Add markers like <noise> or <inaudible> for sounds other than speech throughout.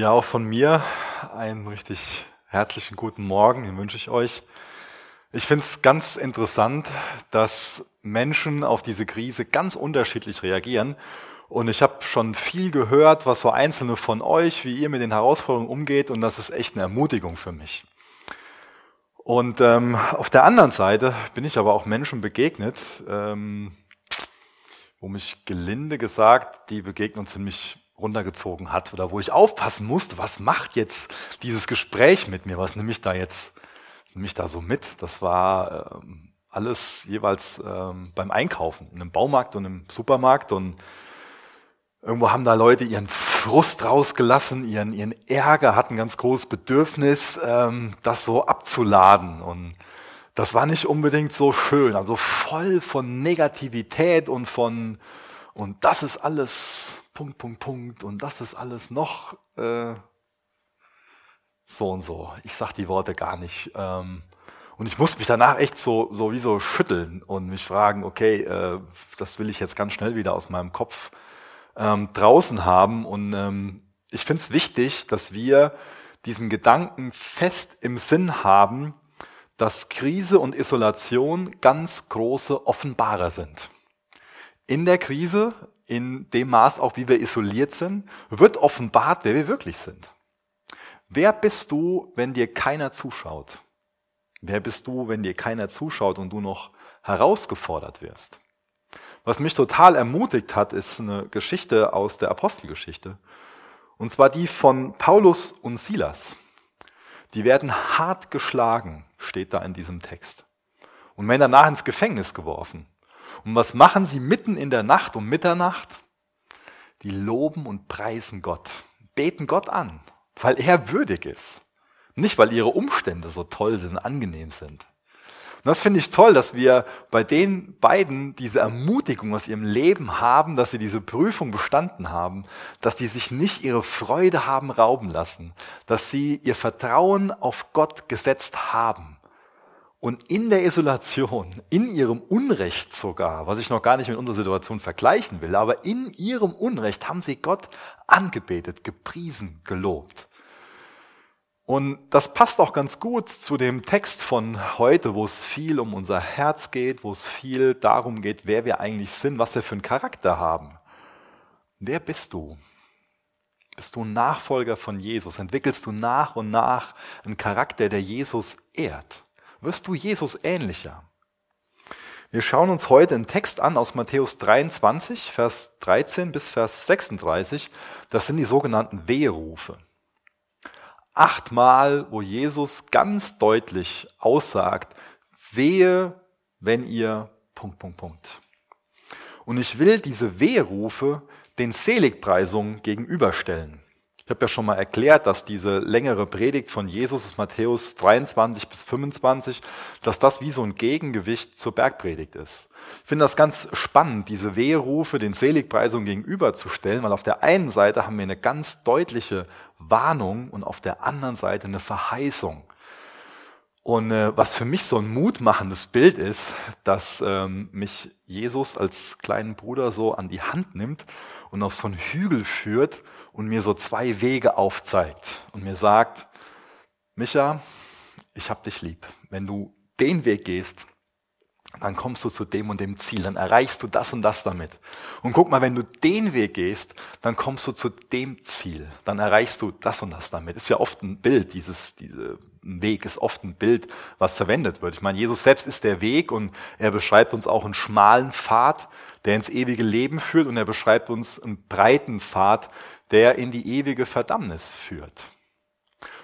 Ja, auch von mir einen richtig herzlichen guten Morgen, den wünsche ich euch. Ich finde es ganz interessant, dass Menschen auf diese Krise ganz unterschiedlich reagieren. Und ich habe schon viel gehört, was so einzelne von euch, wie ihr mit den Herausforderungen umgeht. Und das ist echt eine Ermutigung für mich. Und ähm, auf der anderen Seite bin ich aber auch Menschen begegnet, ähm, wo mich gelinde gesagt die Begegnung ziemlich runtergezogen hat oder wo ich aufpassen musste, was macht jetzt dieses Gespräch mit mir, was nehme ich da jetzt, nehme ich da so mit. Das war ähm, alles jeweils ähm, beim Einkaufen, in einem Baumarkt und im Supermarkt und irgendwo haben da Leute ihren Frust rausgelassen, ihren, ihren Ärger, hatten ganz großes Bedürfnis, ähm, das so abzuladen und das war nicht unbedingt so schön, also voll von Negativität und von und das ist alles Punkt, Punkt, Punkt und das ist alles noch äh, so und so. Ich sag die Worte gar nicht. Ähm, und ich musste mich danach echt so, so wie so schütteln und mich fragen, okay, äh, das will ich jetzt ganz schnell wieder aus meinem Kopf ähm, draußen haben. Und ähm, ich finde es wichtig, dass wir diesen Gedanken fest im Sinn haben, dass Krise und Isolation ganz große Offenbarer sind. In der Krise in dem Maß auch, wie wir isoliert sind, wird offenbart, wer wir wirklich sind. Wer bist du, wenn dir keiner zuschaut? Wer bist du, wenn dir keiner zuschaut und du noch herausgefordert wirst? Was mich total ermutigt hat, ist eine Geschichte aus der Apostelgeschichte. Und zwar die von Paulus und Silas. Die werden hart geschlagen, steht da in diesem Text. Und werden danach ins Gefängnis geworfen. Und was machen sie mitten in der Nacht um Mitternacht? Die loben und preisen Gott, beten Gott an, weil er würdig ist. Nicht, weil ihre Umstände so toll sind, angenehm sind. Und das finde ich toll, dass wir bei den beiden diese Ermutigung aus ihrem Leben haben, dass sie diese Prüfung bestanden haben, dass die sich nicht ihre Freude haben rauben lassen, dass sie ihr Vertrauen auf Gott gesetzt haben und in der Isolation, in ihrem Unrecht sogar, was ich noch gar nicht mit unserer Situation vergleichen will, aber in ihrem Unrecht haben sie Gott angebetet, gepriesen, gelobt. Und das passt auch ganz gut zu dem Text von heute, wo es viel um unser Herz geht, wo es viel darum geht, wer wir eigentlich sind, was wir für einen Charakter haben. Wer bist du? Bist du ein Nachfolger von Jesus? Entwickelst du nach und nach einen Charakter, der Jesus ehrt? Wirst du Jesus ähnlicher. Wir schauen uns heute einen Text an aus Matthäus 23, Vers 13 bis Vers 36. Das sind die sogenannten Wehrufe. Achtmal, wo Jesus ganz deutlich aussagt, wehe, wenn ihr Punkt, Punkt, Punkt. Und ich will diese Wehrufe den Seligpreisungen gegenüberstellen. Ich habe ja schon mal erklärt, dass diese längere Predigt von Jesus, Matthäus 23 bis 25, dass das wie so ein Gegengewicht zur Bergpredigt ist. Ich finde das ganz spannend, diese Wehrufe den Seligpreisungen gegenüberzustellen, weil auf der einen Seite haben wir eine ganz deutliche Warnung und auf der anderen Seite eine Verheißung. Und äh, was für mich so ein mutmachendes Bild ist, dass ähm, mich Jesus als kleinen Bruder so an die Hand nimmt und auf so einen Hügel führt und mir so zwei Wege aufzeigt und mir sagt, Micha, ich hab dich lieb. Wenn du den Weg gehst, dann kommst du zu dem und dem Ziel, dann erreichst du das und das damit. Und guck mal, wenn du den Weg gehst, dann kommst du zu dem Ziel, dann erreichst du das und das damit. Ist ja oft ein Bild, dieses, diese Weg ist oft ein Bild, was verwendet wird. Ich meine, Jesus selbst ist der Weg und er beschreibt uns auch einen schmalen Pfad, der ins ewige Leben führt und er beschreibt uns einen breiten Pfad, der in die ewige Verdammnis führt.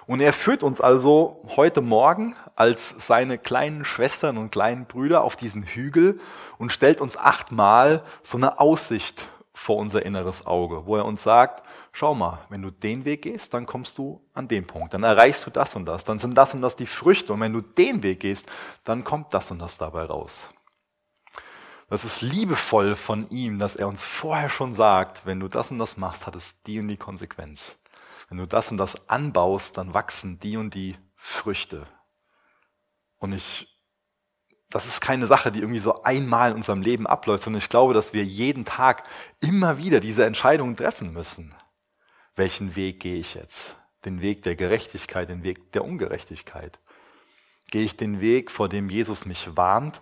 Und er führt uns also heute Morgen als seine kleinen Schwestern und kleinen Brüder auf diesen Hügel und stellt uns achtmal so eine Aussicht vor unser inneres Auge, wo er uns sagt, schau mal, wenn du den Weg gehst, dann kommst du an den Punkt, dann erreichst du das und das, dann sind das und das die Früchte und wenn du den Weg gehst, dann kommt das und das dabei raus. Das ist liebevoll von ihm, dass er uns vorher schon sagt, wenn du das und das machst, hat es die und die Konsequenz. Wenn du das und das anbaust, dann wachsen die und die Früchte. Und ich, das ist keine Sache, die irgendwie so einmal in unserem Leben abläuft, sondern ich glaube, dass wir jeden Tag immer wieder diese Entscheidungen treffen müssen. welchen Weg gehe ich jetzt? Den Weg der Gerechtigkeit, den Weg der Ungerechtigkeit? Gehe ich den Weg, vor dem Jesus mich warnt,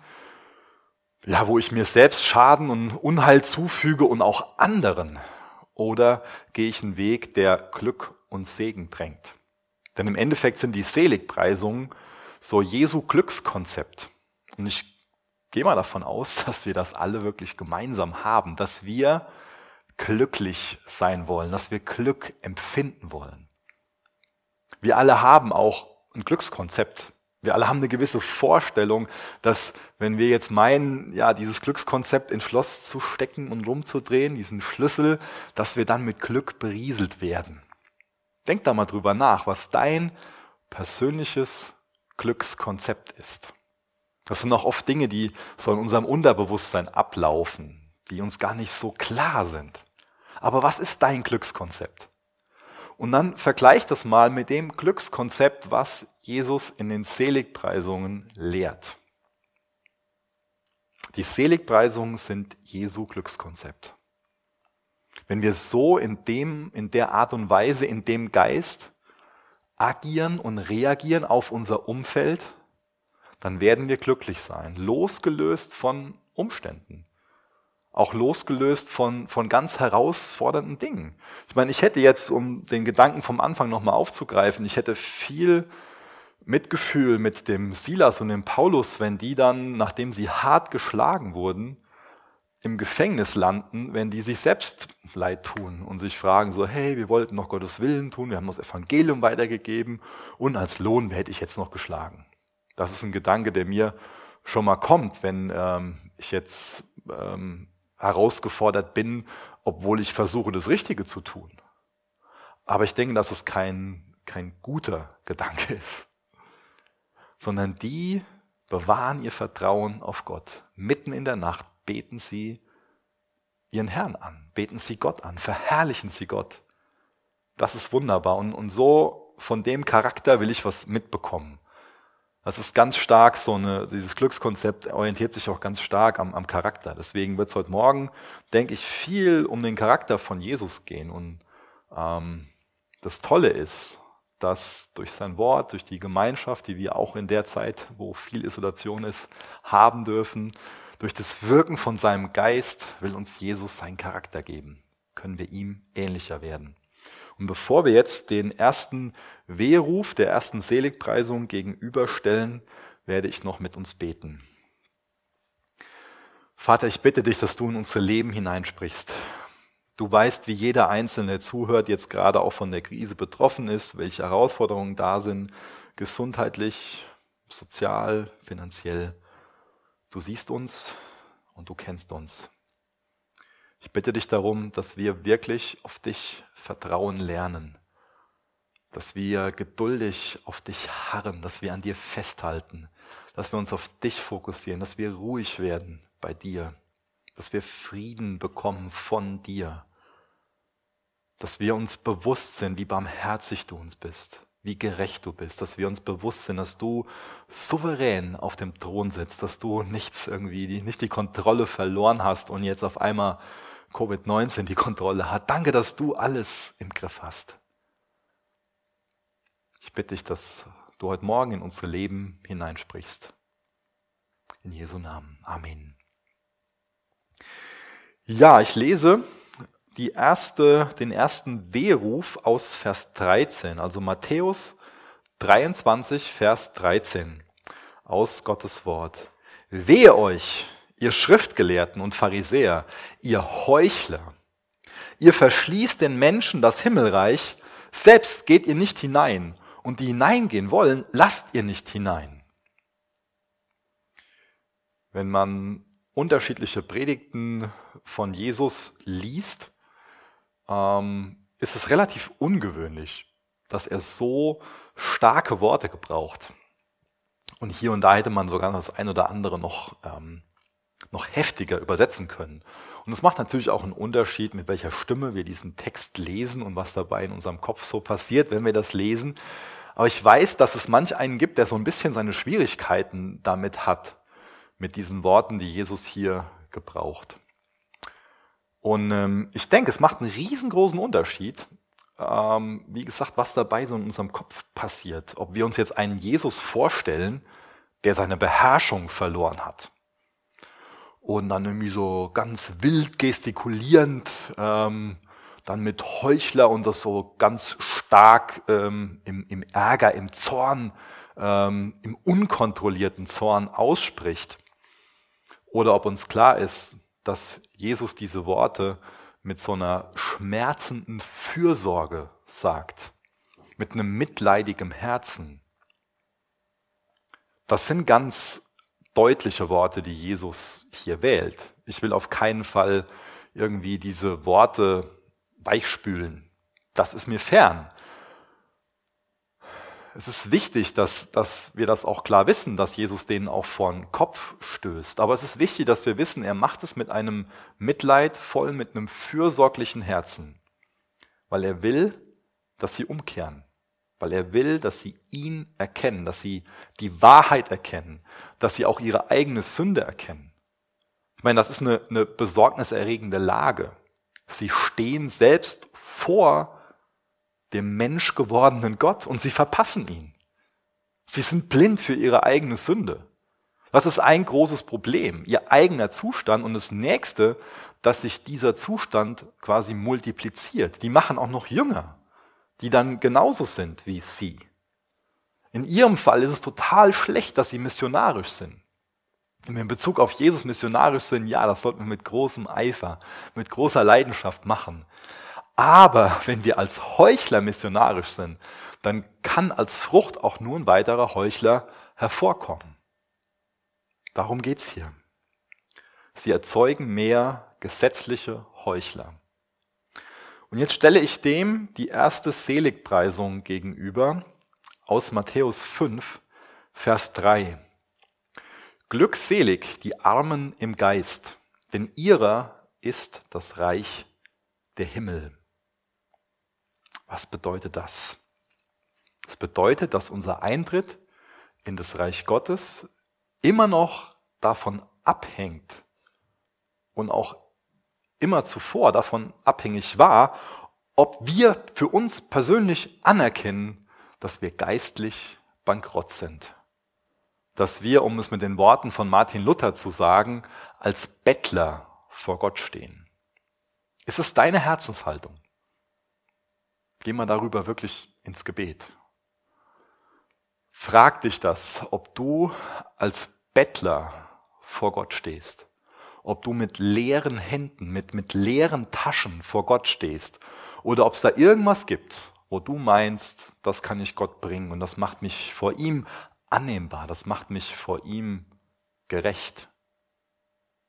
ja, wo ich mir selbst Schaden und Unheil zufüge und auch anderen? Oder gehe ich einen Weg, der Glück und Segen bringt? Denn im Endeffekt sind die Seligpreisungen so Jesu Glückskonzept. Und ich gehe mal davon aus, <laughs> dass wir das alle wirklich gemeinsam haben, dass wir glücklich sein wollen, dass wir Glück empfinden wollen. Wir alle haben auch ein Glückskonzept. Wir alle haben eine gewisse Vorstellung, dass wenn wir jetzt meinen, ja, dieses Glückskonzept in Schloss zu stecken und rumzudrehen, diesen Schlüssel, dass wir dann mit Glück berieselt werden. Denk da mal drüber nach, was dein persönliches Glückskonzept ist. Das sind auch oft Dinge, die so in unserem Unterbewusstsein ablaufen, die uns gar nicht so klar sind. Aber was ist dein Glückskonzept? Und dann vergleich das mal mit dem Glückskonzept, was Jesus in den Seligpreisungen lehrt. Die Seligpreisungen sind Jesu Glückskonzept. Wenn wir so in dem, in der Art und Weise, in dem Geist agieren und reagieren auf unser Umfeld, dann werden wir glücklich sein, losgelöst von Umständen, auch losgelöst von, von ganz herausfordernden Dingen. Ich meine, ich hätte jetzt, um den Gedanken vom Anfang nochmal aufzugreifen, ich hätte viel Mitgefühl mit dem Silas und dem Paulus, wenn die dann, nachdem sie hart geschlagen wurden, im Gefängnis landen, wenn die sich selbst leid tun und sich fragen so, hey, wir wollten noch Gottes Willen tun, wir haben das Evangelium weitergegeben und als Lohn hätte ich jetzt noch geschlagen. Das ist ein Gedanke, der mir schon mal kommt, wenn ähm, ich jetzt ähm, herausgefordert bin, obwohl ich versuche, das Richtige zu tun. Aber ich denke, dass es kein, kein guter Gedanke <laughs> ist, sondern die bewahren ihr Vertrauen auf Gott mitten in der Nacht beten sie ihren Herrn an, beten sie Gott an, verherrlichen sie Gott. Das ist wunderbar. Und, und so von dem Charakter will ich was mitbekommen. Das ist ganz stark so eine, dieses Glückskonzept orientiert sich auch ganz stark am, am Charakter. Deswegen wird es heute Morgen, denke ich, viel um den Charakter von Jesus gehen. Und ähm, das Tolle ist, dass durch sein Wort, durch die Gemeinschaft, die wir auch in der Zeit, wo viel Isolation ist, haben dürfen, durch das Wirken von seinem Geist will uns Jesus seinen Charakter geben. Können wir ihm ähnlicher werden. Und bevor wir jetzt den ersten Wehruf der ersten Seligpreisung gegenüberstellen, werde ich noch mit uns beten. Vater, ich bitte dich, dass du in unser Leben hineinsprichst. Du weißt, wie jeder Einzelne zuhört, jetzt gerade auch von der Krise betroffen ist, welche Herausforderungen da sind, gesundheitlich, sozial, finanziell. Du siehst uns und du kennst uns. Ich bitte dich darum, dass wir wirklich auf dich vertrauen lernen, dass wir geduldig auf dich harren, dass wir an dir festhalten, dass wir uns auf dich fokussieren, dass wir ruhig werden bei dir, dass wir Frieden bekommen von dir, dass wir uns bewusst sind, wie barmherzig du uns bist, wie gerecht du bist, dass wir uns bewusst sind, dass du souverän auf dem Thron sitzt, dass du nichts irgendwie, nicht die Kontrolle verloren hast und jetzt auf einmal Covid-19 die Kontrolle hat. Danke, dass du alles im Griff hast. Ich bitte dich, dass du heute Morgen in unser Leben hineinsprichst. In Jesu Namen. Amen. Ja, ich lese die erste, den ersten Wehruf aus Vers 13, also Matthäus 23, Vers 13 aus Gottes Wort. Wehe euch, ihr Schriftgelehrten und Pharisäer, ihr Heuchler. Ihr verschließt den Menschen das Himmelreich, selbst geht ihr nicht hinein, und die hineingehen wollen, lasst ihr nicht hinein. Wenn man unterschiedliche Predigten von Jesus liest, ähm, ist es relativ ungewöhnlich, dass er so starke Worte gebraucht. Und hier und da hätte man sogar das ein oder andere noch, ähm, noch heftiger übersetzen können. Und es macht natürlich auch einen Unterschied, mit welcher Stimme wir diesen Text lesen und was dabei in unserem Kopf so passiert, wenn wir das lesen. Aber ich weiß, dass es manch einen gibt, der so ein bisschen seine Schwierigkeiten damit hat, mit diesen Worten, die Jesus hier gebraucht. Und ähm, ich denke, es macht einen riesengroßen Unterschied, ähm, wie gesagt, was dabei so in unserem Kopf passiert. Ob wir uns jetzt einen Jesus vorstellen, der seine Beherrschung verloren hat. Und dann irgendwie so ganz wild gestikulierend, ähm, dann mit Heuchler und das so ganz stark ähm, im, im Ärger, im Zorn, ähm, im unkontrollierten Zorn ausspricht. Oder ob uns klar ist, dass Jesus diese Worte mit so einer schmerzenden Fürsorge sagt, mit einem mitleidigem Herzen. Das sind ganz deutliche Worte, die Jesus hier wählt. Ich will auf keinen Fall irgendwie diese Worte weichspülen. Das ist mir fern. Es ist wichtig, dass, dass wir das auch klar wissen, dass Jesus denen auch vor den Kopf stößt. Aber es ist wichtig, dass wir wissen, er macht es mit einem Mitleid, voll mit einem fürsorglichen Herzen, weil er will, dass sie umkehren, weil er will, dass sie ihn erkennen, dass sie die Wahrheit erkennen, dass sie auch ihre eigene Sünde erkennen. Ich meine, das ist eine, eine besorgniserregende Lage. Sie stehen selbst vor dem Mensch gewordenen Gott und sie verpassen ihn. Sie sind blind für ihre eigene Sünde. Das ist ein großes Problem, ihr eigener Zustand und das nächste, dass sich dieser Zustand quasi multipliziert. Die machen auch noch Jünger, die dann genauso sind wie sie. In ihrem Fall ist es total schlecht, dass sie missionarisch sind. In Bezug auf Jesus missionarisch sind, ja, das sollten wir mit großem Eifer, mit großer Leidenschaft machen. Aber wenn wir als Heuchler missionarisch sind, dann kann als Frucht auch nur ein weiterer Heuchler hervorkommen. Darum geht's hier. Sie erzeugen mehr gesetzliche Heuchler. Und jetzt stelle ich dem die erste Seligpreisung gegenüber aus Matthäus 5, Vers 3. Glückselig die Armen im Geist, denn ihrer ist das Reich der Himmel. Was bedeutet das? Das bedeutet, dass unser Eintritt in das Reich Gottes immer noch davon abhängt und auch immer zuvor davon abhängig war, ob wir für uns persönlich anerkennen, dass wir geistlich bankrott sind. Dass wir, um es mit den Worten von Martin Luther zu sagen, als Bettler vor Gott stehen. Ist es deine Herzenshaltung? Geh mal darüber wirklich ins Gebet. Frag dich das, ob du als Bettler vor Gott stehst, ob du mit leeren Händen, mit, mit leeren Taschen vor Gott stehst oder ob es da irgendwas gibt, wo du meinst, das kann ich Gott bringen und das macht mich vor ihm annehmbar, das macht mich vor ihm gerecht.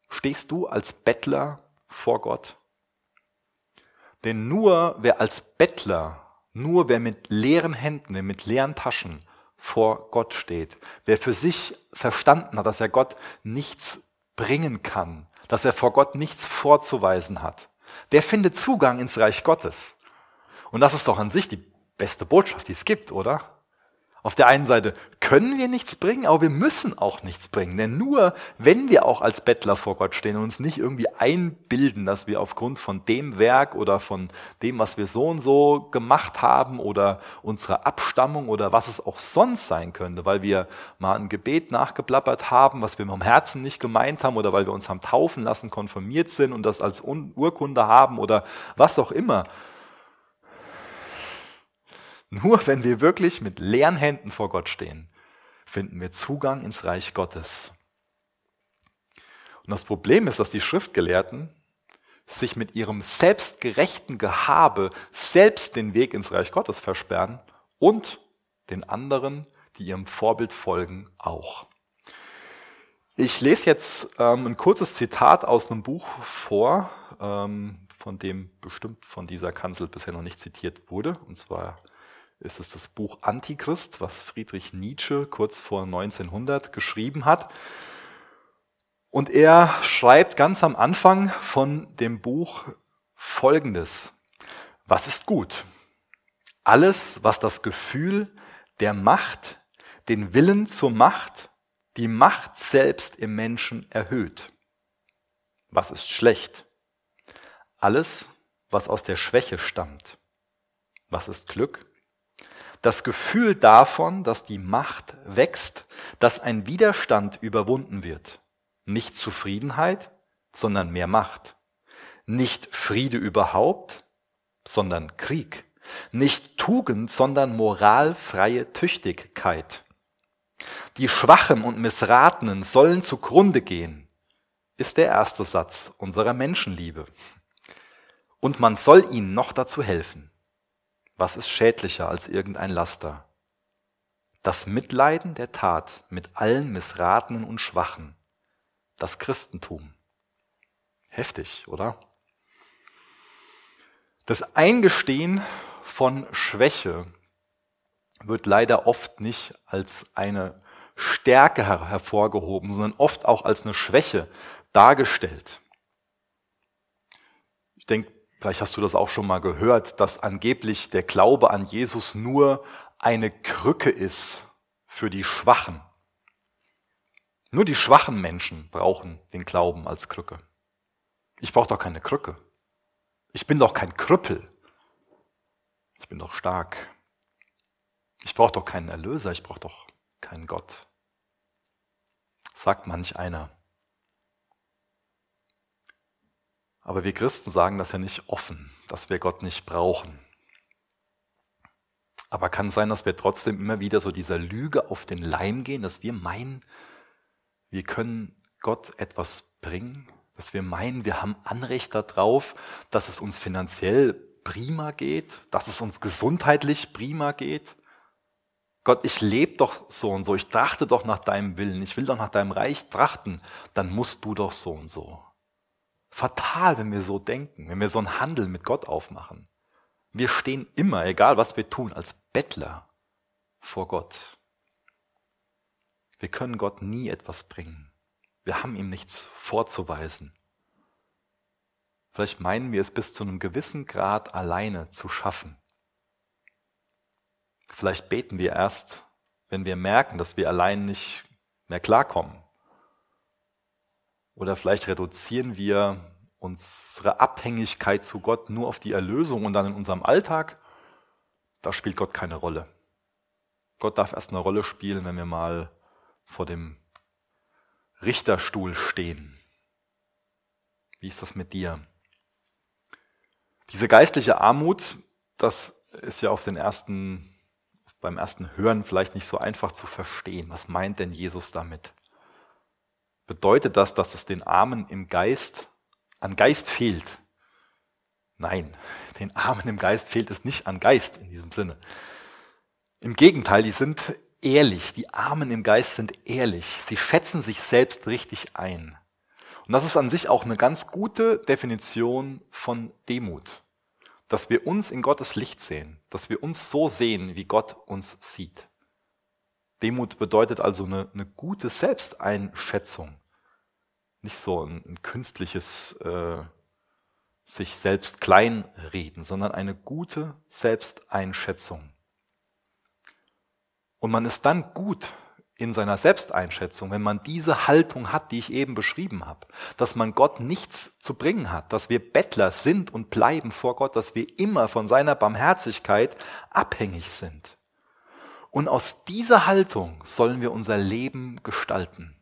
Stehst du als Bettler vor Gott? Denn nur wer als Bettler, nur wer mit leeren Händen, mit leeren Taschen vor Gott steht, wer für sich verstanden hat, dass er Gott nichts bringen kann, dass er vor Gott nichts vorzuweisen hat, der findet Zugang ins Reich Gottes. Und das ist doch an sich die beste Botschaft, die es gibt, oder? Auf der einen Seite können wir nichts bringen, aber wir müssen auch nichts bringen. Denn nur wenn wir auch als Bettler vor Gott stehen und uns nicht irgendwie einbilden, dass wir aufgrund von dem Werk oder von dem, was wir so und so gemacht haben oder unserer Abstammung oder was es auch sonst sein könnte, weil wir mal ein Gebet nachgeplappert haben, was wir vom Herzen nicht gemeint haben oder weil wir uns haben taufen lassen, konfirmiert sind und das als Urkunde haben oder was auch immer, nur wenn wir wirklich mit leeren Händen vor Gott stehen, finden wir Zugang ins Reich Gottes. Und das Problem ist, dass die Schriftgelehrten sich mit ihrem selbstgerechten Gehabe selbst den Weg ins Reich Gottes versperren und den anderen, die ihrem Vorbild folgen, auch. Ich lese jetzt ähm, ein kurzes Zitat aus einem Buch vor, ähm, von dem bestimmt von dieser Kanzel bisher noch nicht zitiert wurde, und zwar ist es das Buch Antichrist, was Friedrich Nietzsche kurz vor 1900 geschrieben hat. Und er schreibt ganz am Anfang von dem Buch Folgendes. Was ist gut? Alles, was das Gefühl der Macht, den Willen zur Macht, die Macht selbst im Menschen erhöht. Was ist schlecht? Alles, was aus der Schwäche stammt Was ist Glück? Das Gefühl davon, dass die Macht wächst, dass ein Widerstand überwunden wird. Nicht Zufriedenheit, sondern mehr Macht. Nicht Friede überhaupt, sondern Krieg. Nicht Tugend, sondern moralfreie Tüchtigkeit. Die Schwachen und Missratenen sollen zugrunde gehen, ist der erste Satz unserer Menschenliebe. Und man soll ihnen noch dazu helfen. Was ist schädlicher als irgendein Laster? Das Mitleiden der Tat mit allen Missratenen und Schwachen. Das Christentum. Heftig, oder? Das Eingestehen von Schwäche wird leider oft nicht als eine Stärke her hervorgehoben, sondern oft auch als eine Schwäche dargestellt. Ich denke, vielleicht hast du das auch schon mal gehört, dass angeblich der Glaube an Jesus nur eine Krücke ist für die Schwachen. Nur die schwachen Menschen brauchen den Glauben als Krücke. Ich brauche doch keine Krücke. Ich bin doch kein Krüppel. Ich bin doch stark. Ich brauche doch keinen Erlöser, ich brauche doch keinen Gott. Sagt manch einer. Aber wir Christen sagen das ja nicht offen, dass wir Gott nicht brauchen. Aber kann sein, dass wir trotzdem immer wieder so dieser Lüge auf den Leim gehen, dass wir meinen, wir können Gott etwas bringen, dass wir meinen, wir haben Anrecht darauf, dass es uns finanziell prima geht, dass es uns gesundheitlich prima geht. Gott, ich lebe doch so und so, ich trachte doch nach deinem Willen, ich will doch nach deinem Reich trachten, dann musst du doch so und so. Fatal, wenn wir so denken, wenn wir so einen Handel mit Gott aufmachen. Wir stehen immer, egal was wir tun, als Bettler vor Gott. Wir können Gott nie etwas bringen. Wir haben ihm nichts vorzuweisen. Vielleicht meinen wir es bis zu einem gewissen Grad alleine zu schaffen. Vielleicht beten wir erst, wenn wir merken, dass wir allein nicht mehr klarkommen. Oder vielleicht reduzieren wir unsere Abhängigkeit zu Gott nur auf die Erlösung und dann in unserem Alltag, da spielt Gott keine Rolle. Gott darf erst eine Rolle spielen, wenn wir mal vor dem Richterstuhl stehen. Wie ist das mit dir? Diese geistliche Armut, das ist ja auf den ersten, beim ersten Hören vielleicht nicht so einfach zu verstehen. Was meint denn Jesus damit? Bedeutet das, dass es den Armen im Geist an Geist fehlt? Nein, den Armen im Geist fehlt es nicht an Geist in diesem Sinne. Im Gegenteil, die sind ehrlich, die Armen im Geist sind ehrlich, sie schätzen sich selbst richtig ein. Und das ist an sich auch eine ganz gute Definition von Demut, dass wir uns in Gottes Licht sehen, dass wir uns so sehen, wie Gott uns sieht. Demut bedeutet also eine, eine gute Selbsteinschätzung, nicht so ein, ein künstliches äh, sich selbst kleinreden, sondern eine gute Selbsteinschätzung. Und man ist dann gut in seiner Selbsteinschätzung, wenn man diese Haltung hat, die ich eben beschrieben habe, dass man Gott nichts zu bringen hat, dass wir Bettler sind und bleiben vor Gott, dass wir immer von seiner Barmherzigkeit abhängig sind. Und aus dieser Haltung sollen wir unser Leben gestalten.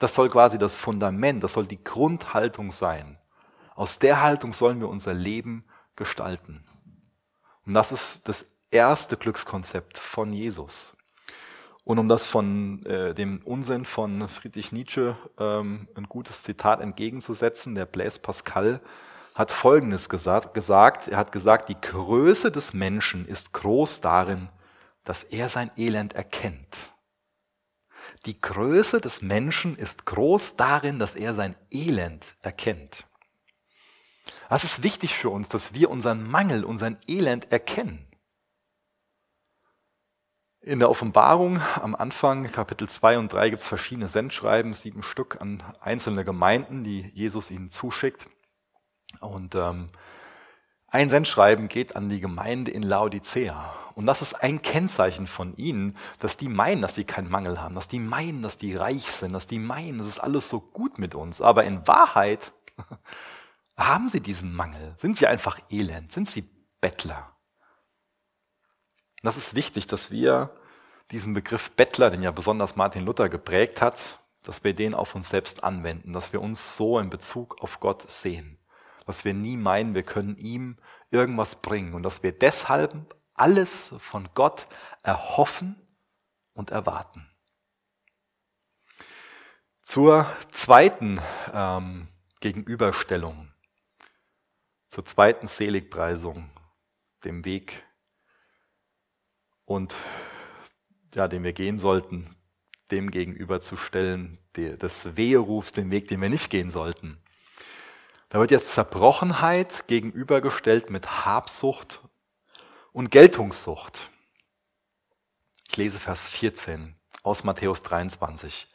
Das soll quasi das Fundament, das soll die Grundhaltung sein. Aus der Haltung sollen wir unser Leben gestalten. Und das ist das erste Glückskonzept von Jesus. Und um das von äh, dem Unsinn von Friedrich Nietzsche ähm, ein gutes Zitat entgegenzusetzen, der Blaise Pascal hat Folgendes gesagt, gesagt. Er hat gesagt, die Größe des Menschen ist groß darin, dass er sein Elend erkennt. Die Größe des Menschen ist groß darin, dass er sein Elend erkennt. Das ist wichtig für uns, dass wir unseren Mangel, unseren Elend erkennen. In der Offenbarung am Anfang, Kapitel 2 und 3, gibt es verschiedene Sendschreiben, sieben Stück an einzelne Gemeinden, die Jesus ihnen zuschickt. Und ähm, ein Sendschreiben geht an die Gemeinde in Laodicea. Und das ist ein Kennzeichen von ihnen, dass die meinen, dass sie keinen Mangel haben, dass die meinen, dass die reich sind, dass die meinen, es ist alles so gut mit uns. Aber in Wahrheit <laughs> haben sie diesen Mangel. Sind sie einfach elend? Sind sie Bettler? das ist wichtig, dass wir diesen Begriff Bettler, den ja besonders Martin Luther geprägt hat, dass wir den auf uns selbst anwenden, dass wir uns so in Bezug auf Gott sehen, dass wir nie meinen, wir können ihm irgendwas bringen und dass wir deshalb alles von Gott erhoffen und erwarten. Zur zweiten ähm, Gegenüberstellung, zur zweiten Seligpreisung, dem Weg und ja, den wir gehen sollten, dem gegenüberzustellen, des Weherufs, den Weg, den wir nicht gehen sollten. Da wird jetzt Zerbrochenheit gegenübergestellt mit Habsucht und Geltungssucht. Ich lese Vers 14 aus Matthäus 23.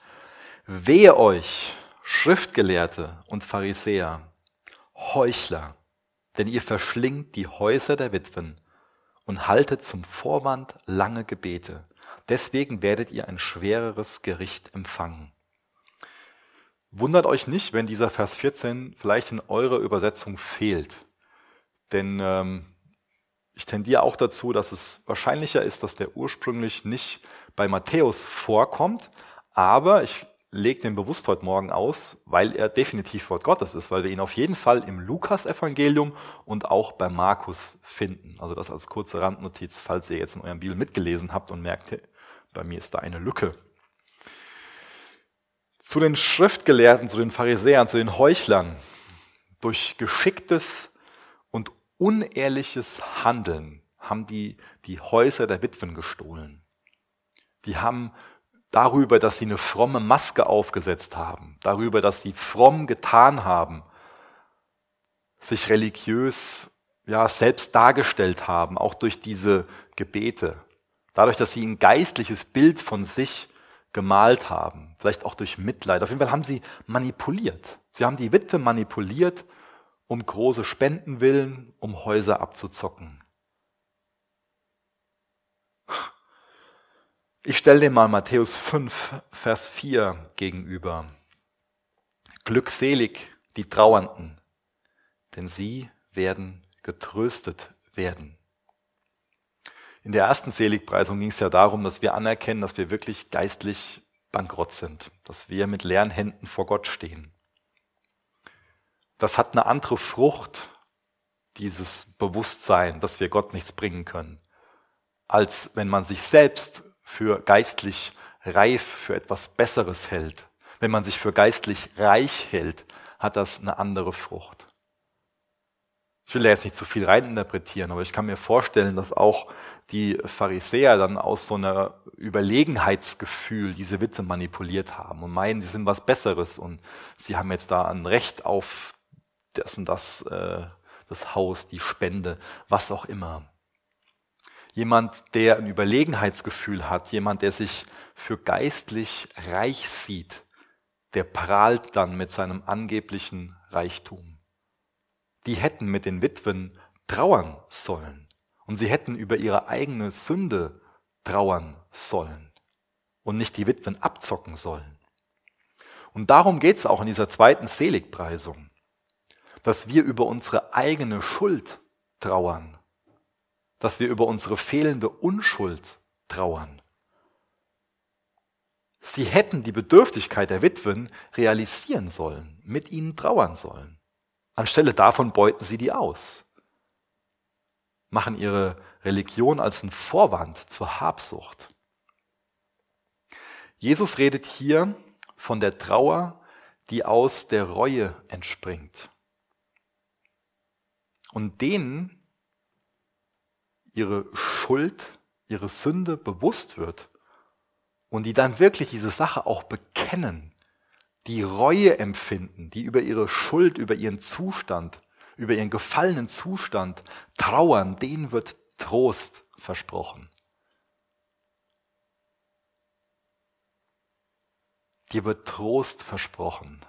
Wehe euch, Schriftgelehrte und Pharisäer, Heuchler, denn ihr verschlingt die Häuser der Witwen und haltet zum Vorwand lange Gebete. Deswegen werdet ihr ein schwereres Gericht empfangen. Wundert euch nicht, wenn dieser Vers 14 vielleicht in eurer Übersetzung fehlt. Denn ähm, ich tendiere auch dazu, dass es wahrscheinlicher ist, dass der ursprünglich nicht bei Matthäus vorkommt, aber ich lege den bewusst heute Morgen aus, weil er definitiv Wort Gottes ist, weil wir ihn auf jeden Fall im Lukas-Evangelium und auch bei Markus finden. Also das als kurze Randnotiz, falls ihr jetzt in eurem Bibel mitgelesen habt und merkt, bei mir ist da eine Lücke. Zu den Schriftgelehrten, zu den Pharisäern, zu den Heuchlern. Durch geschicktes und unehrliches Handeln haben die die Häuser der Witwen gestohlen. Die haben darüber, dass sie eine fromme Maske aufgesetzt haben, darüber, dass sie fromm getan haben, sich religiös ja selbst dargestellt haben, auch durch diese Gebete, dadurch, dass sie ein geistliches Bild von sich gemalt haben, vielleicht auch durch Mitleid. Auf jeden Fall haben sie manipuliert. Sie haben die Witwe manipuliert, um große Spenden willen, um Häuser abzuzocken. Ich stelle dir mal Matthäus 5, Vers 4 gegenüber. Glückselig die Trauernden, denn sie werden getröstet werden. In der ersten Seligpreisung ging es ja darum, dass wir anerkennen, dass wir wirklich geistlich bankrott sind, dass wir mit leeren Händen vor Gott stehen. Das hat eine andere Frucht, dieses Bewusstsein, dass wir Gott nichts bringen können, als wenn man sich selbst für geistlich reif, für etwas Besseres hält, wenn man sich für geistlich reich hält, hat das eine andere Frucht. Ich will da jetzt nicht zu viel reininterpretieren, aber ich kann mir vorstellen, dass auch die Pharisäer dann aus so einer Überlegenheitsgefühl diese Witwe manipuliert haben und meinen, sie sind was Besseres und sie haben jetzt da ein Recht auf das und das, äh, das Haus, die Spende, was auch immer. Jemand, der ein Überlegenheitsgefühl hat, jemand, der sich für geistlich reich sieht, der prahlt dann mit seinem angeblichen Reichtum. Die hätten mit den Witwen trauern sollen und sie hätten über ihre eigene Sünde trauern sollen und nicht die Witwen abzocken sollen. Und darum geht es auch in dieser zweiten Seligpreisung, dass wir über unsere eigene Schuld trauern dass wir über unsere fehlende Unschuld trauern. Sie hätten die Bedürftigkeit der Witwen realisieren sollen, mit ihnen trauern sollen. Anstelle davon beuten sie die aus, machen ihre Religion als einen Vorwand zur Habsucht. Jesus redet hier von der Trauer, die aus der Reue entspringt. Und denen, ihre Schuld, ihre Sünde bewusst wird und die dann wirklich diese Sache auch bekennen, die Reue empfinden, die über ihre Schuld, über ihren Zustand, über ihren gefallenen Zustand trauern, denen wird Trost versprochen. Dir wird Trost versprochen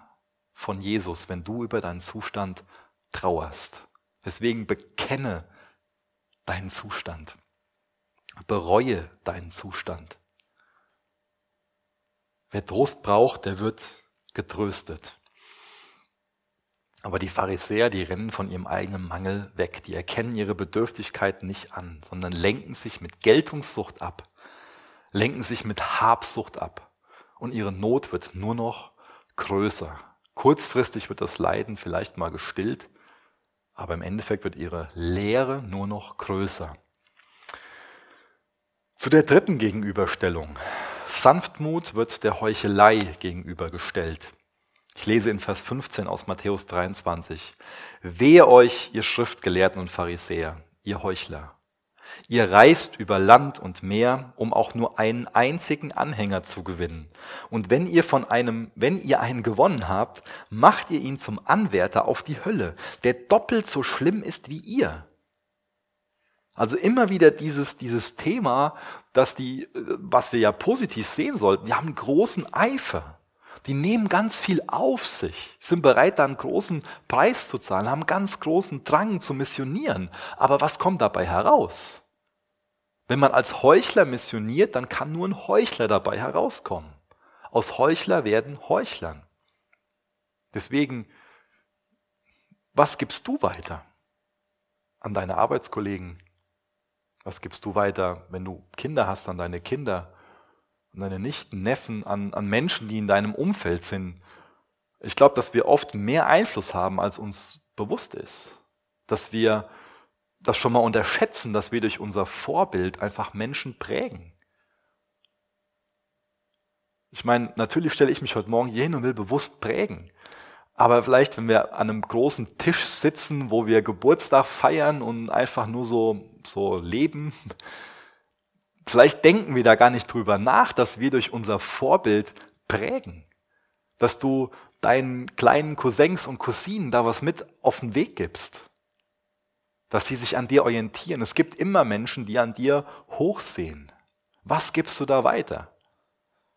von Jesus, wenn du über deinen Zustand trauerst. Deswegen bekenne deinen Zustand. Bereue deinen Zustand. Wer Trost braucht, der wird getröstet. Aber die Pharisäer, die rennen von ihrem eigenen Mangel weg. Die erkennen ihre Bedürftigkeit nicht an, sondern lenken sich mit Geltungssucht ab, lenken sich mit Habsucht ab. Und ihre Not wird nur noch größer. Kurzfristig wird das Leiden vielleicht mal gestillt, aber im Endeffekt wird ihre Leere nur noch größer. Zu der dritten Gegenüberstellung. Sanftmut wird der Heuchelei gegenübergestellt. Ich lese in Vers 15 aus Matthäus 23. Wehe euch, ihr Schriftgelehrten und Pharisäer, ihr Heuchler. Ihr reist über Land und Meer, um auch nur einen einzigen Anhänger zu gewinnen. Und wenn ihr von einem, wenn ihr einen gewonnen habt, macht ihr ihn zum Anwärter auf die Hölle, der doppelt so schlimm ist wie ihr. Also immer wieder dieses, dieses Thema, dass die, was wir ja positiv sehen sollten, die haben großen Eifer. Die nehmen ganz viel auf sich, sind bereit, da einen großen Preis zu zahlen, haben ganz großen Drang zu missionieren. Aber was kommt dabei heraus? Wenn man als Heuchler missioniert, dann kann nur ein Heuchler dabei herauskommen. Aus Heuchler werden Heuchlern. Deswegen, was gibst du weiter an deine Arbeitskollegen? Was gibst du weiter, wenn du Kinder hast, an deine Kinder? an deine Nichten, Neffen, an, an Menschen, die in deinem Umfeld sind. Ich glaube, dass wir oft mehr Einfluss haben, als uns bewusst ist. Dass wir das schon mal unterschätzen, dass wir durch unser Vorbild einfach Menschen prägen. Ich meine, natürlich stelle ich mich heute Morgen hier hin und will bewusst prägen. Aber vielleicht, wenn wir an einem großen Tisch sitzen, wo wir Geburtstag feiern und einfach nur so, so leben, Vielleicht denken wir da gar nicht drüber nach, dass wir durch unser Vorbild prägen. Dass du deinen kleinen Cousins und Cousinen da was mit auf den Weg gibst. Dass sie sich an dir orientieren. Es gibt immer Menschen, die an dir hochsehen. Was gibst du da weiter?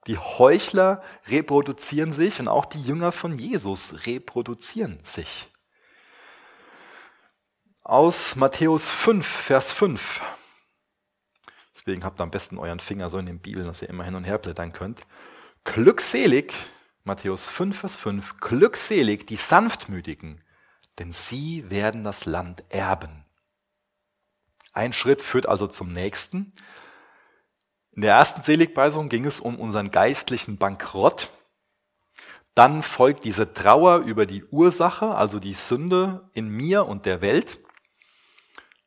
Die Heuchler reproduzieren sich und auch die Jünger von Jesus reproduzieren sich. Aus Matthäus 5, Vers 5. Deswegen habt ihr am besten euren Finger so in den Bibeln, dass ihr immer hin und her blättern könnt. Glückselig, Matthäus 5, Vers 5, glückselig die Sanftmütigen, denn sie werden das Land erben. Ein Schritt führt also zum nächsten. In der ersten Seligpreisung ging es um unseren geistlichen Bankrott. Dann folgt diese Trauer über die Ursache, also die Sünde in mir und der Welt.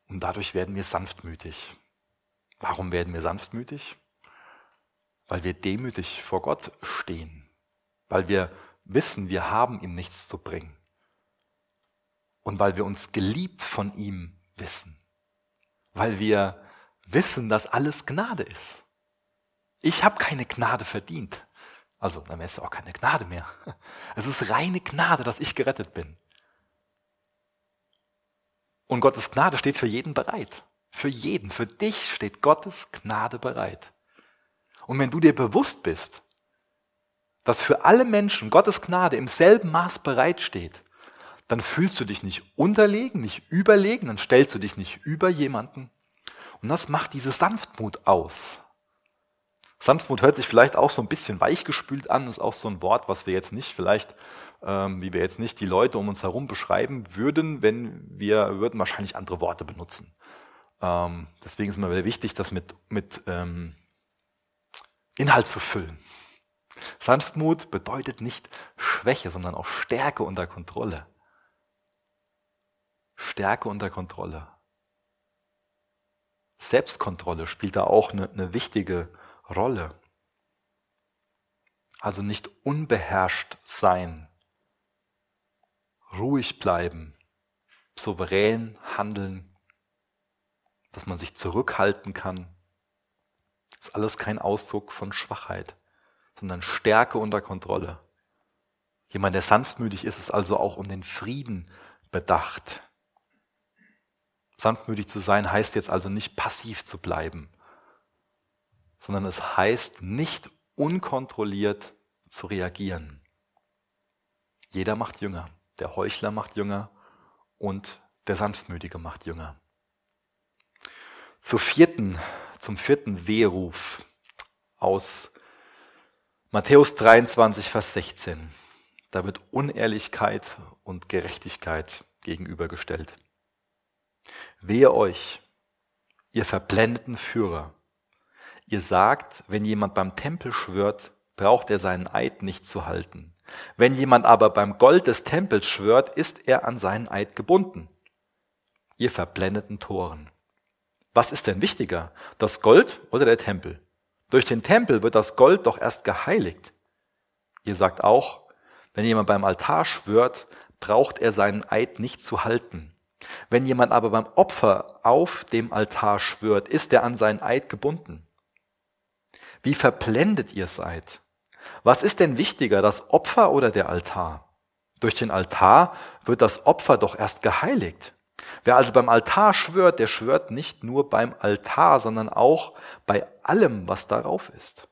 Und dadurch werden wir sanftmütig. Warum werden wir sanftmütig? Weil wir demütig vor Gott stehen, weil wir wissen, wir haben ihm nichts zu bringen und weil wir uns geliebt von ihm wissen, weil wir wissen, dass alles Gnade ist. Ich habe keine Gnade verdient. Also, dann wäre es auch keine Gnade mehr. <laughs> Es ist reine Gnade, dass ich gerettet bin. Und Gottes Gnade steht für jeden bereit. Für jeden, für dich steht Gottes Gnade bereit. Und wenn du dir bewusst bist, dass für alle Menschen Gottes Gnade im selben Maß bereitsteht, dann fühlst du dich nicht unterlegen, nicht überlegen, dann stellst du dich nicht über jemanden. Und das macht diese Sanftmut aus. Sanftmut hört sich vielleicht auch so ein bisschen weichgespült an, ist auch so ein Wort, was wir jetzt nicht vielleicht, ähm, wie wir jetzt nicht die Leute um uns herum beschreiben würden, wenn wir würden wahrscheinlich andere Worte benutzen. Ähm, deswegen ist mir wichtig, das mit, mit ähm, Inhalt zu füllen. Sanftmut bedeutet nicht Schwäche, sondern auch Stärke unter Kontrolle. Stärke unter Kontrolle. Selbstkontrolle spielt da auch eine, eine wichtige Rolle. Also nicht unbeherrscht sein, ruhig bleiben, souverän handeln, dass man sich zurückhalten kann. Das ist alles kein Ausdruck von Schwachheit, sondern Stärke unter Kontrolle. Jemand, der sanftmütig ist, ist also auch um den Frieden bedacht. Sanftmütig zu sein heißt jetzt also nicht passiv zu bleiben, sondern es heißt nicht unkontrolliert zu reagieren. Jeder macht Jünger. Der Heuchler macht Jünger und der Sanftmütige macht Jünger. Zur vierten, zum vierten Wehruf aus Matthäus 23, Vers 16. da wird Unehrlichkeit und Gerechtigkeit gegenübergestellt. Wehe euch, ihr verblendeten Führer. Ihr sagt, wenn jemand beim Tempel schwört, braucht er seinen Eid nicht zu halten. Wenn jemand aber beim Gold des Tempels schwört, ist er an seinen Eid gebunden. Ihr verblendeten Toren. Was ist denn wichtiger, das Gold oder der Tempel? Durch den Tempel wird das Gold doch erst geheiligt. Ihr sagt auch, wenn jemand beim Altar schwört, braucht er seinen Eid nicht zu halten. Wenn jemand aber beim Opfer auf dem Altar schwört, ist er an seinen Eid gebunden. Wie verblendet ihr seid. Was ist denn wichtiger, das Opfer oder der Altar? Durch den Altar wird das Opfer doch erst geheiligt. Wer also beim Altar schwört, der schwört nicht nur beim Altar, sondern auch bei allem, was darauf ist.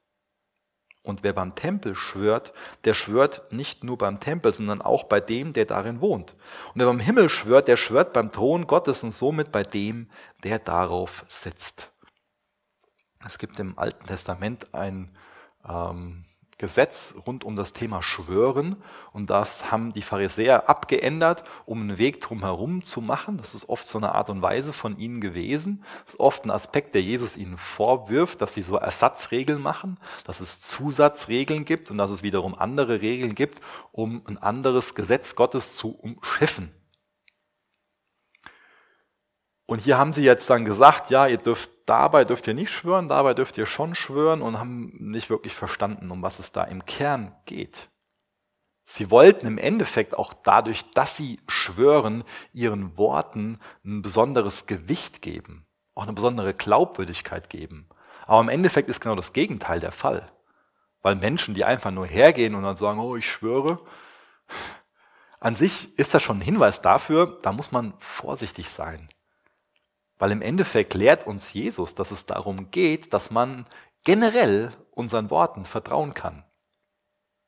Und wer beim Tempel schwört, der schwört nicht nur beim Tempel, sondern auch bei dem, der darin wohnt. Und wer beim Himmel schwört, der schwört beim Thron Gottes und somit bei dem, der darauf sitzt. Es gibt im Alten Testament ein ähm, Gesetz rund um das Thema Schwören und das haben die Pharisäer abgeändert, um einen Weg drumherum zu machen. Das ist oft so eine Art und Weise von ihnen gewesen. Das ist oft ein Aspekt, der Jesus ihnen vorwirft, dass sie so Ersatzregeln machen, dass es Zusatzregeln gibt und dass es wiederum andere Regeln gibt, um ein anderes Gesetz Gottes zu umschiffen. Und hier haben sie jetzt dann gesagt, ja, ihr dürft dabei dürft ihr nicht schwören, dabei dürft ihr schon schwören und haben nicht wirklich verstanden, um was es da im Kern geht. Sie wollten im Endeffekt auch dadurch, dass sie schwören, ihren Worten ein besonderes Gewicht geben, auch eine besondere Glaubwürdigkeit geben. Aber im Endeffekt ist genau das Gegenteil der Fall. Weil Menschen, die einfach nur hergehen und dann sagen, oh, ich schwöre, an sich ist das schon ein Hinweis dafür, da muss man vorsichtig sein. Weil im Endeffekt lehrt uns Jesus, dass es darum geht, dass man generell unseren Worten vertrauen kann.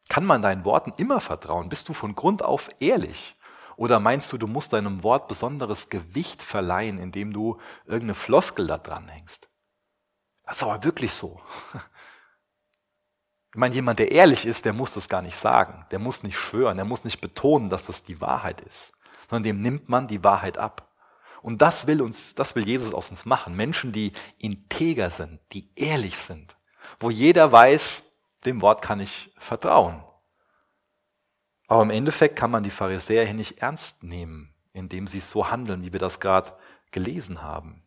Kann man deinen Worten immer vertrauen? Bist du von Grund auf ehrlich? Oder meinst du, du musst deinem Wort besonderes Gewicht verleihen, indem du irgendeine Floskel da dran hängst? Das ist aber wirklich so. <laughs> Ich meine, jemand, der ehrlich ist, der muss das gar nicht sagen. Der muss nicht schwören, der muss nicht betonen, dass das die Wahrheit ist, sondern dem nimmt man die Wahrheit ab. Und das will uns, das will Jesus aus uns machen. Menschen, die integer sind, die ehrlich sind, wo jeder weiß, dem Wort kann ich vertrauen. Aber im Endeffekt kann man die Pharisäer hier nicht ernst nehmen, indem sie so handeln, wie wir das gerade gelesen haben.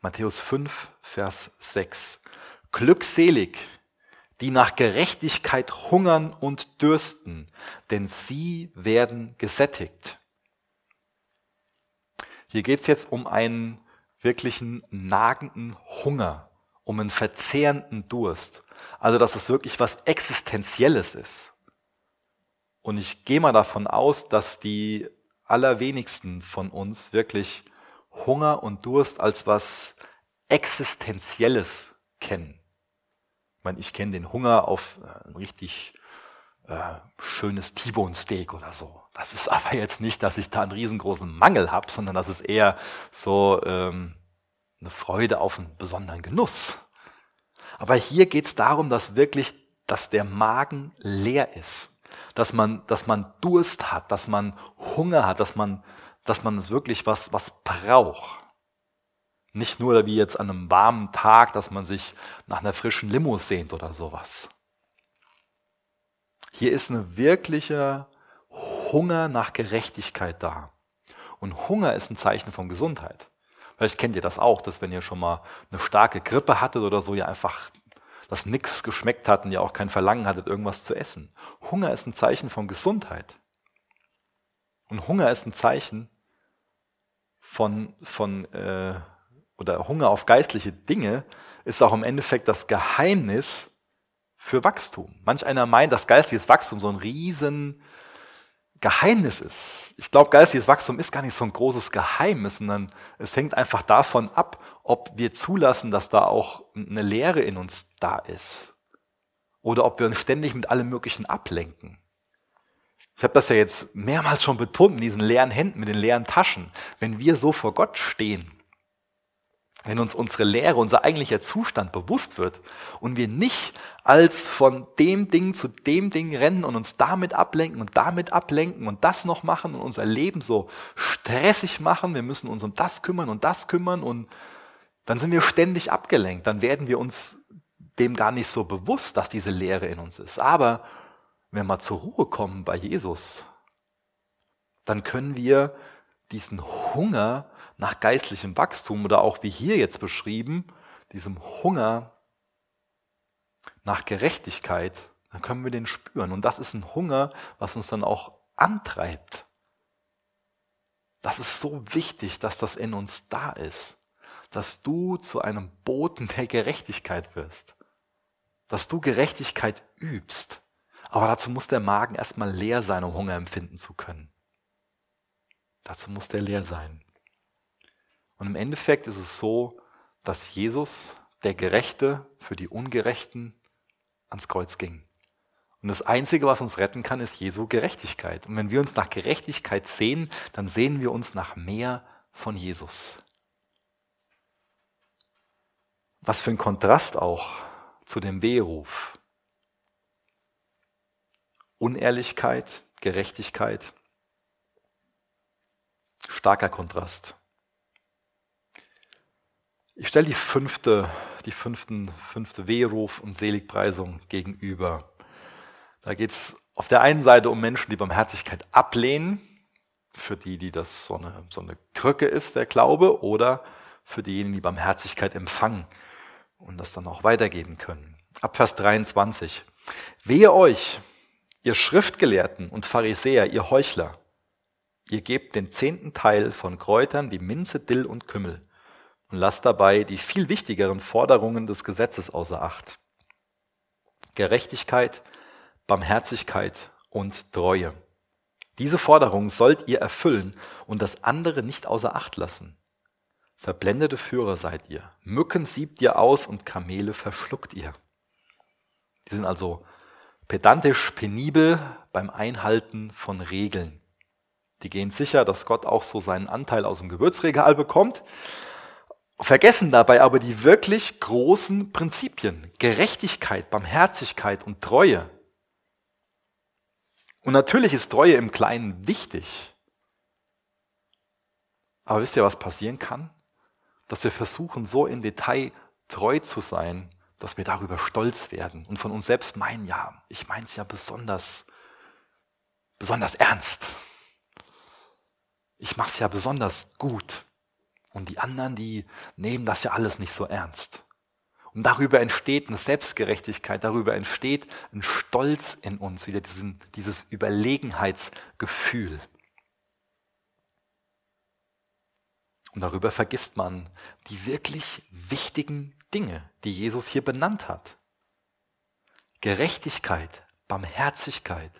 Matthäus 5, Vers 6. Glückselig, die nach Gerechtigkeit hungern und dürsten, denn sie werden gesättigt. Hier geht es jetzt um einen wirklichen nagenden Hunger, um einen verzehrenden Durst. Also, dass es wirklich was Existenzielles ist. Und ich gehe mal davon aus, dass die allerwenigsten von uns wirklich Hunger und Durst als was Existenzielles kennen. Ich meine, ich kenne den Hunger auf äh, ein richtig äh, schönes T-Bone Steak oder so. Das ist aber jetzt nicht, dass ich da einen riesengroßen Mangel habe, sondern das ist eher so ähm, eine Freude auf einen besonderen Genuss. Aber hier geht es darum, dass wirklich, dass der Magen leer ist, dass man, dass man Durst hat, dass man Hunger hat, dass man, dass man wirklich was, was braucht. Nicht nur wie jetzt an einem warmen Tag, dass man sich nach einer frischen Limo sehnt oder sowas. Hier ist ein wirklicher Hunger nach Gerechtigkeit da. Und Hunger ist ein Zeichen von Gesundheit. Vielleicht kennt ihr das auch, dass wenn ihr schon mal eine starke Grippe hattet oder so, ihr einfach das nichts geschmeckt hat und ihr auch kein Verlangen hattet, irgendwas zu essen. Hunger ist ein Zeichen von Gesundheit. Und Hunger ist ein Zeichen von, von äh, oder Hunger auf geistliche Dinge ist auch im Endeffekt das Geheimnis für Wachstum. Manch einer meint, dass geistiges Wachstum so ein riesen Geheimnis ist. Ich glaube, geistiges Wachstum ist gar nicht so ein großes Geheimnis, sondern es hängt einfach davon ab, ob wir zulassen, dass da auch eine Lehre in uns da ist. Oder ob wir uns ständig mit allem Möglichen ablenken. Ich habe das ja jetzt mehrmals schon betont, mit diesen leeren Händen, mit den leeren Taschen. Wenn wir so vor Gott stehen, wenn uns unsere Lehre, unser eigentlicher Zustand bewusst wird und wir nicht als von dem Ding zu dem Ding rennen und uns damit ablenken und damit ablenken und das noch machen und unser Leben so stressig machen, wir müssen uns um das kümmern und das kümmern und dann sind wir ständig abgelenkt, dann werden wir uns dem gar nicht so bewusst, dass diese Lehre in uns ist. Aber wenn wir mal zur Ruhe kommen bei Jesus, dann können wir diesen Hunger nach geistlichem Wachstum oder auch wie hier jetzt beschrieben, diesem Hunger nach Gerechtigkeit, dann können wir den spüren. Und das ist ein Hunger, was uns dann auch antreibt. Das ist so wichtig, dass das in uns da ist, dass du zu einem Boten der Gerechtigkeit wirst, dass du Gerechtigkeit übst. Aber dazu muss der Magen erstmal leer sein, um Hunger empfinden zu können. Dazu muss der leer sein. Und im Endeffekt ist es so, dass Jesus, der Gerechte, für die Ungerechten ans Kreuz ging. Und das Einzige, was uns retten kann, ist Jesu Gerechtigkeit. Und wenn wir uns nach Gerechtigkeit sehen, dann sehen wir uns nach mehr von Jesus. Was für ein Kontrast auch zu dem Wehruf. Unehrlichkeit, Gerechtigkeit. Starker Kontrast. Ich stelle die fünfte, die fünften, fünfte Wehruf und Seligpreisung gegenüber. Da geht es auf der einen Seite um Menschen, die Barmherzigkeit ablehnen, für die, die das so eine, so eine Krücke ist, der Glaube, oder für diejenigen, die Barmherzigkeit empfangen und das dann auch weitergeben können. Ab Vers 23. Wehe euch, ihr Schriftgelehrten und Pharisäer, ihr Heuchler, ihr gebt den zehnten Teil von Kräutern wie Minze, Dill und Kümmel und lasst dabei die viel wichtigeren Forderungen des Gesetzes außer Acht. Gerechtigkeit, Barmherzigkeit und Treue. Diese Forderungen sollt ihr erfüllen und das andere nicht außer Acht lassen. Verblendete Führer seid ihr. Mücken siebt ihr aus und Kamele verschluckt ihr. Die sind also pedantisch penibel beim Einhalten von Regeln. Die gehen sicher, dass Gott auch so seinen Anteil aus dem Gewürzregal bekommt, vergessen dabei aber die wirklich großen Prinzipien. Gerechtigkeit, Barmherzigkeit und Treue. Und natürlich ist Treue im Kleinen wichtig. Aber wisst ihr, was passieren kann? Dass wir versuchen, so im Detail treu zu sein, dass wir darüber stolz werden und von uns selbst meinen, ja, ich meine es ja besonders, besonders ernst. Ich mache es ja besonders gut. Und die anderen, die nehmen das ja alles nicht so ernst. Und darüber entsteht eine Selbstgerechtigkeit, darüber entsteht ein Stolz in uns, wieder diesen, dieses Überlegenheitsgefühl. Und darüber vergisst man die wirklich wichtigen Dinge, die Jesus hier benannt hat. Gerechtigkeit, Barmherzigkeit,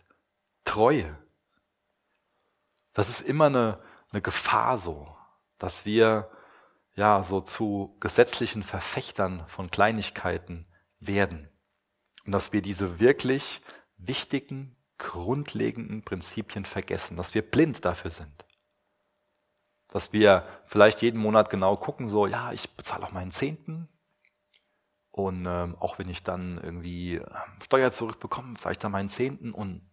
Treue. Das ist immer eine, eine Gefahr so dass wir ja so zu gesetzlichen Verfechtern von Kleinigkeiten werden und dass wir diese wirklich wichtigen, grundlegenden Prinzipien vergessen, dass wir blind dafür sind. Dass wir vielleicht jeden Monat genau gucken, so, ja, ich bezahle auch meinen Zehnten. Und ähm, auch wenn ich dann irgendwie ähm, Steuer zurückbekomme, zahle ich dann meinen Zehnten und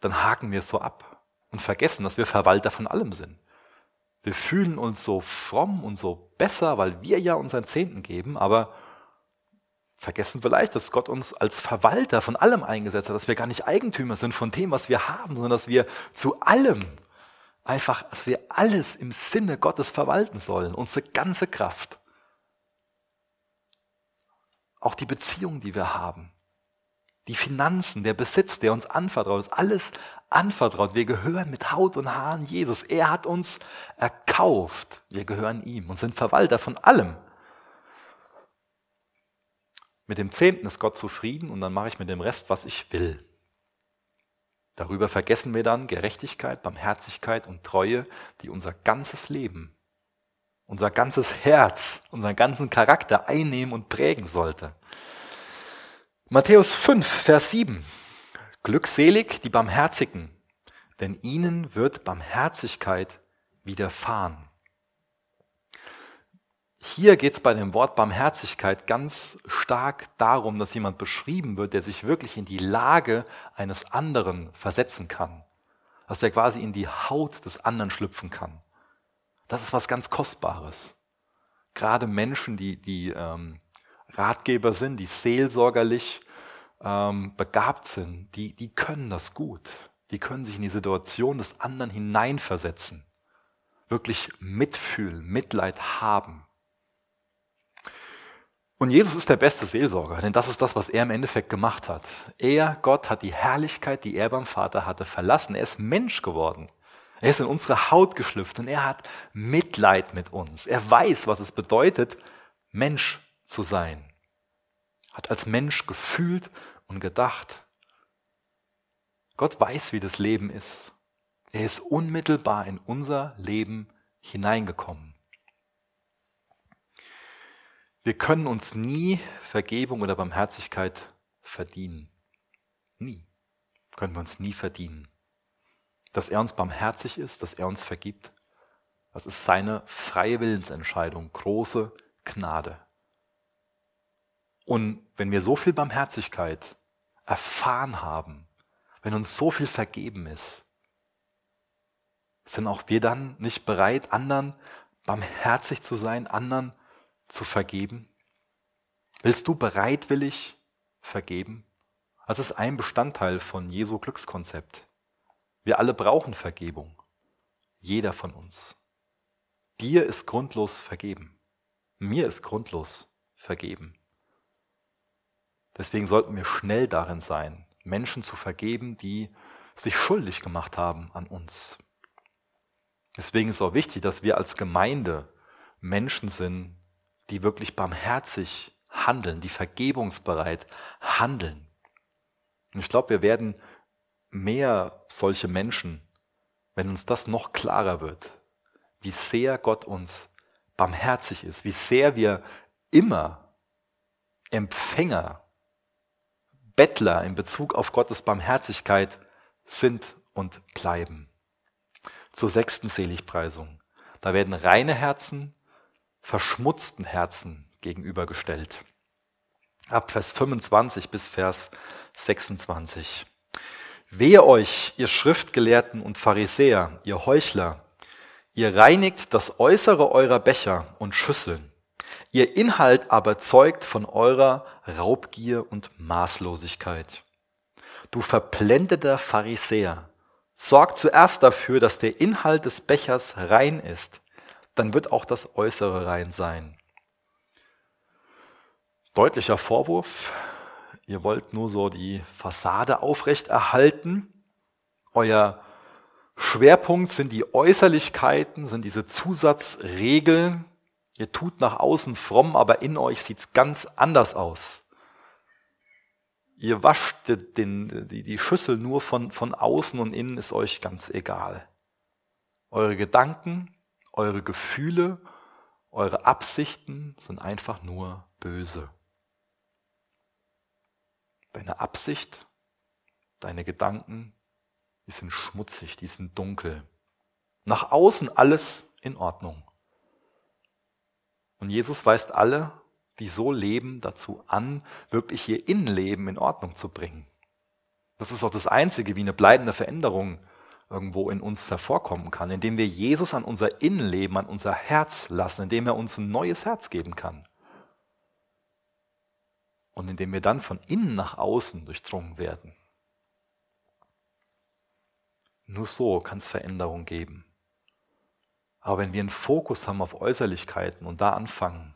dann haken wir es so ab und vergessen, dass wir Verwalter von allem sind. Wir fühlen uns so fromm und so besser, weil wir ja unseren Zehnten geben, aber vergessen vielleicht, dass Gott uns als Verwalter von allem eingesetzt hat, dass wir gar nicht Eigentümer sind von dem, was wir haben, sondern dass wir zu allem einfach, dass wir alles im Sinne Gottes verwalten sollen, unsere ganze Kraft. Auch die Beziehungen, die wir haben, die Finanzen, der Besitz, der uns anvertraut ist, alles anvertraut. Wir gehören mit Haut und Haaren Jesus. Er hat uns erkauft. Wir gehören ihm und sind Verwalter von allem. Mit dem Zehnten ist Gott zufrieden und dann mache ich mit dem Rest, was ich will. Darüber vergessen wir dann Gerechtigkeit, Barmherzigkeit und Treue, die unser ganzes Leben, unser ganzes Herz, unseren ganzen Charakter einnehmen und prägen sollte. Matthäus 5, Vers 7. Glückselig die Barmherzigen, denn ihnen wird Barmherzigkeit widerfahren. Hier geht es bei dem Wort Barmherzigkeit ganz stark darum, dass jemand beschrieben wird, der sich wirklich in die Lage eines anderen versetzen kann. Dass er quasi in die Haut des anderen schlüpfen kann. Das ist was ganz Kostbares. Gerade Menschen, die, die ähm, Ratgeber sind, die seelsorgerlich ähm, begabt sind, die, die können das gut. Die können sich in die Situation des anderen hineinversetzen. Wirklich mitfühlen, Mitleid haben. Und Jesus ist der beste Seelsorger, denn das ist das, was er im Endeffekt gemacht hat. Er, Gott, hat die Herrlichkeit, die er beim Vater hatte, verlassen. Er ist Mensch geworden. Er ist in unsere Haut geschlüpft und er hat Mitleid mit uns. Er weiß, was es bedeutet, Mensch zu sein. Hat als Mensch gefühlt und gedacht. Gott weiß, wie das Leben ist. Er ist unmittelbar in unser Leben hineingekommen. Wir können uns nie Vergebung oder Barmherzigkeit verdienen. Nie. Können wir uns nie verdienen. Dass er uns barmherzig ist, dass er uns vergibt, das ist seine freie Willensentscheidung, große Gnade. Und wenn wir so viel Barmherzigkeit erfahren haben, wenn uns so viel vergeben ist, sind auch wir dann nicht bereit, anderen barmherzig zu sein, anderen zu vergeben? Willst du bereitwillig vergeben? Das ist ein Bestandteil von Jesu Glückskonzept. Wir alle brauchen Vergebung. Jeder von uns. Dir ist grundlos vergeben. Mir ist grundlos vergeben. Deswegen sollten wir schnell darin sein, Menschen zu vergeben, die sich schuldig gemacht haben an uns. Deswegen ist auch wichtig, dass wir als Gemeinde Menschen sind, die wirklich barmherzig handeln, die vergebungsbereit handeln. Und ich glaube, wir werden mehr solche Menschen, wenn uns das noch klarer wird, wie sehr Gott uns barmherzig ist, wie sehr wir immer Empfänger, Bettler in Bezug auf Gottes Barmherzigkeit sind und bleiben. Zur sechsten Seligpreisung. Da werden reine Herzen verschmutzten Herzen gegenübergestellt. Ab Vers 25 bis Vers 26. Wehe euch, ihr Schriftgelehrten und Pharisäer, ihr Heuchler, ihr reinigt das Äußere eurer Becher und Schüsseln, ihr Inhalt aber zeugt von eurer Raubgier und Maßlosigkeit. Du verblendeter Pharisäer, sorg zuerst dafür, dass der Inhalt des Bechers rein ist, dann wird auch das Äußere rein sein. Deutlicher Vorwurf, ihr wollt nur so die Fassade aufrechterhalten. Euer Schwerpunkt sind die Äußerlichkeiten, sind diese Zusatzregeln. Ihr tut nach außen fromm, aber in euch sieht's ganz anders aus. Ihr wascht den, die, die Schüssel nur von, von außen und innen ist euch ganz egal. Eure Gedanken, eure Gefühle, eure Absichten sind einfach nur böse. Deine Absicht, deine Gedanken, die sind schmutzig, die sind dunkel. Nach außen alles in Ordnung. Und Jesus weist alle, die so leben, dazu an, wirklich ihr Innenleben in Ordnung zu bringen. Das ist auch das Einzige, wie eine bleibende Veränderung irgendwo in uns hervorkommen kann, indem wir Jesus an unser Innenleben, an unser Herz lassen, indem er uns ein neues Herz geben kann. Und indem wir dann von innen nach außen durchdrungen werden. Nur so kann es Veränderung geben. Aber wenn wir einen Fokus haben auf Äußerlichkeiten und da anfangen,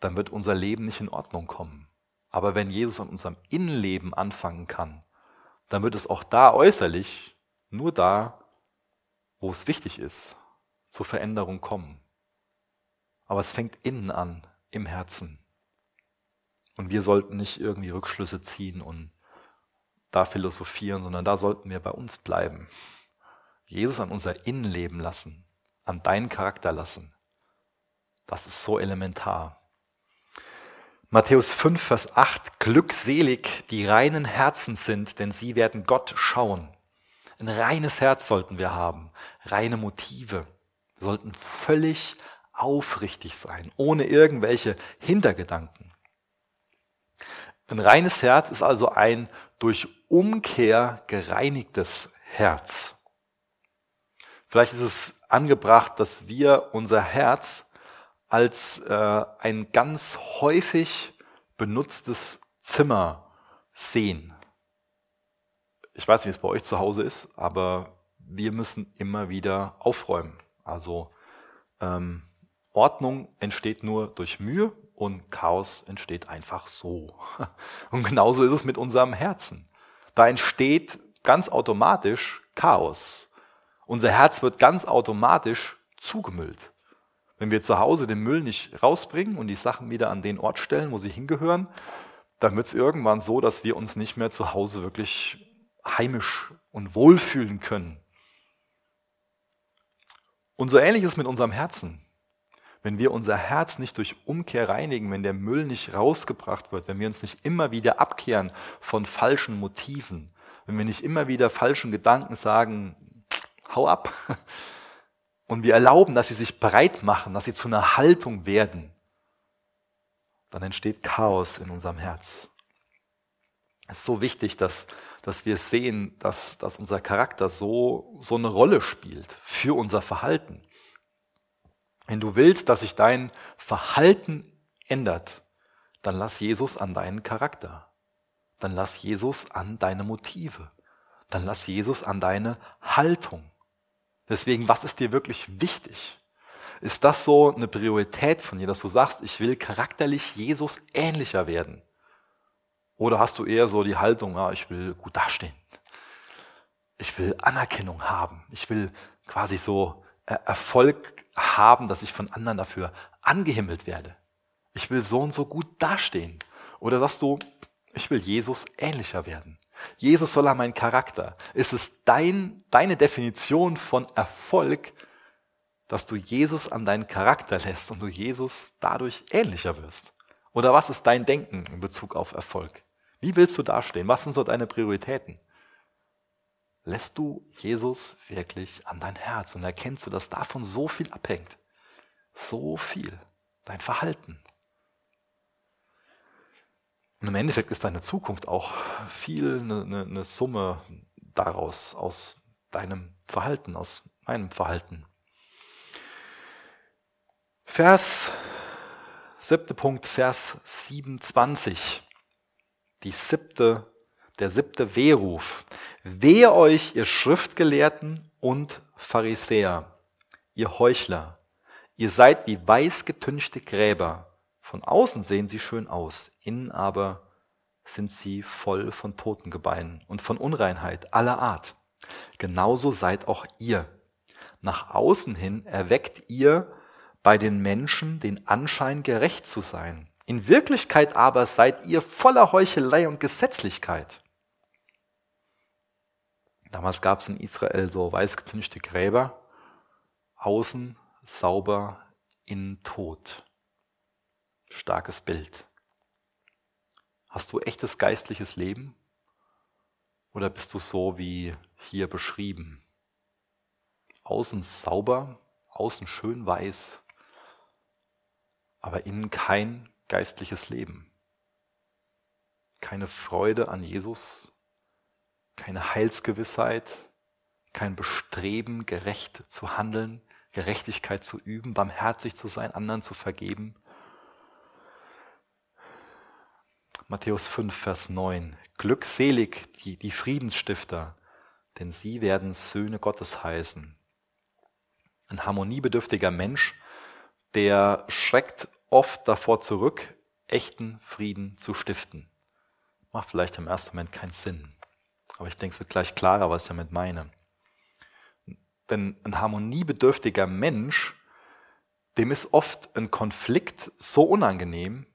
dann wird unser Leben nicht in Ordnung kommen. Aber wenn Jesus an unserem Innenleben anfangen kann, dann wird es auch da äußerlich nur da, wo es wichtig ist, zur Veränderung kommen. Aber es fängt innen an, im Herzen. Und wir sollten nicht irgendwie Rückschlüsse ziehen und da philosophieren, sondern da sollten wir bei uns bleiben. Jesus an unser Innenleben lassen, an deinen Charakter lassen. Das ist so elementar. Matthäus 5, Vers 8, Glückselig, die reinen Herzen sind, denn sie werden Gott schauen. Ein reines Herz sollten wir haben, reine Motive. Wir sollten völlig aufrichtig sein, ohne irgendwelche Hintergedanken. Ein reines Herz ist also ein durch Umkehr gereinigtes Herz. Vielleicht ist es angebracht, dass wir unser Herz als äh, ein ganz häufig benutztes Zimmer sehen. Ich weiß nicht, wie es bei euch zu Hause ist, aber wir müssen immer wieder aufräumen. Also ähm, Ordnung entsteht nur durch Mühe und Chaos entsteht einfach so. <laughs> Und genauso ist es mit unserem Herzen. Da entsteht ganz automatisch Chaos. Unser Herz wird ganz automatisch zugemüllt. Wenn wir zu Hause den Müll nicht rausbringen und die Sachen wieder an den Ort stellen, wo sie hingehören, dann wird es irgendwann so, dass wir uns nicht mehr zu Hause wirklich heimisch und wohlfühlen können. Und so ähnlich ist mit unserem Herzen. Wenn wir unser Herz nicht durch Umkehr reinigen, wenn der Müll nicht rausgebracht wird, wenn wir uns nicht immer wieder abkehren von falschen Motiven, wenn wir nicht immer wieder falschen Gedanken sagen, hau ab, und wir erlauben, dass sie sich breit machen, dass sie zu einer Haltung werden, dann entsteht Chaos in unserem Herz. Es ist so wichtig, dass, dass wir sehen, dass, dass unser Charakter so, so eine Rolle spielt für unser Verhalten. Wenn du willst, dass sich dein Verhalten ändert, dann lass Jesus an deinen Charakter. Dann lass Jesus an deine Motive. Dann lass Jesus an deine Haltung. Deswegen, was ist dir wirklich wichtig? Ist das so eine Priorität von dir, dass du sagst, ich will charakterlich Jesus ähnlicher werden? Oder hast du eher so die Haltung, ja, ich will gut dastehen. Ich will Anerkennung haben. Ich will quasi so äh, Erfolg haben, dass ich von anderen dafür angehimmelt werde. Ich will so und so gut dastehen. Oder sagst du, ich will Jesus ähnlicher werden. Jesus soll an meinen Charakter. Ist es dein, deine Definition von Erfolg, dass du Jesus an deinen Charakter lässt und du Jesus dadurch ähnlicher wirst? Oder was ist dein Denken in Bezug auf Erfolg? Wie willst du dastehen? Was sind so deine Prioritäten? Lässt du Jesus wirklich an dein Herz und erkennst du, dass davon so viel abhängt? So viel. Dein Verhalten, und im Endeffekt ist deine Zukunft auch viel eine, eine, eine Summe daraus, aus deinem Verhalten, aus meinem Verhalten. Vers, siebte Punkt, Vers 27. Die siebte, der siebte Wehruf. Wehe euch, ihr Schriftgelehrten und Pharisäer, ihr Heuchler. Ihr seid wie weißgetünchte Gräber von außen sehen sie schön aus, innen aber sind sie voll von Totengebeinen und von Unreinheit aller Art. Genauso seid auch ihr. Nach außen hin erweckt ihr bei den Menschen den Anschein, gerecht zu sein. In Wirklichkeit aber seid ihr voller Heuchelei und Gesetzlichkeit. Damals gab es in Israel so weißgetünchte Gräber, außen sauber, innen tot starkes Bild. Hast du echtes geistliches Leben? Oder bist du so wie hier beschrieben? Außen sauber, außen schön weiß, aber innen kein geistliches Leben. Keine Freude an Jesus, keine Heilsgewissheit, kein Bestreben, gerecht zu handeln, Gerechtigkeit zu üben, barmherzig zu sein, anderen zu vergeben. Matthäus 5, Vers 9. Glückselig die, die Friedensstifter, denn sie werden Söhne Gottes heißen. Ein harmoniebedürftiger Mensch, der schreckt oft davor zurück, echten Frieden zu stiften. Macht vielleicht im ersten Moment keinen Sinn. Aber ich denke, es wird gleich klarer, was ich damit meine. Denn ein harmoniebedürftiger Mensch, dem ist oft ein Konflikt so unangenehm,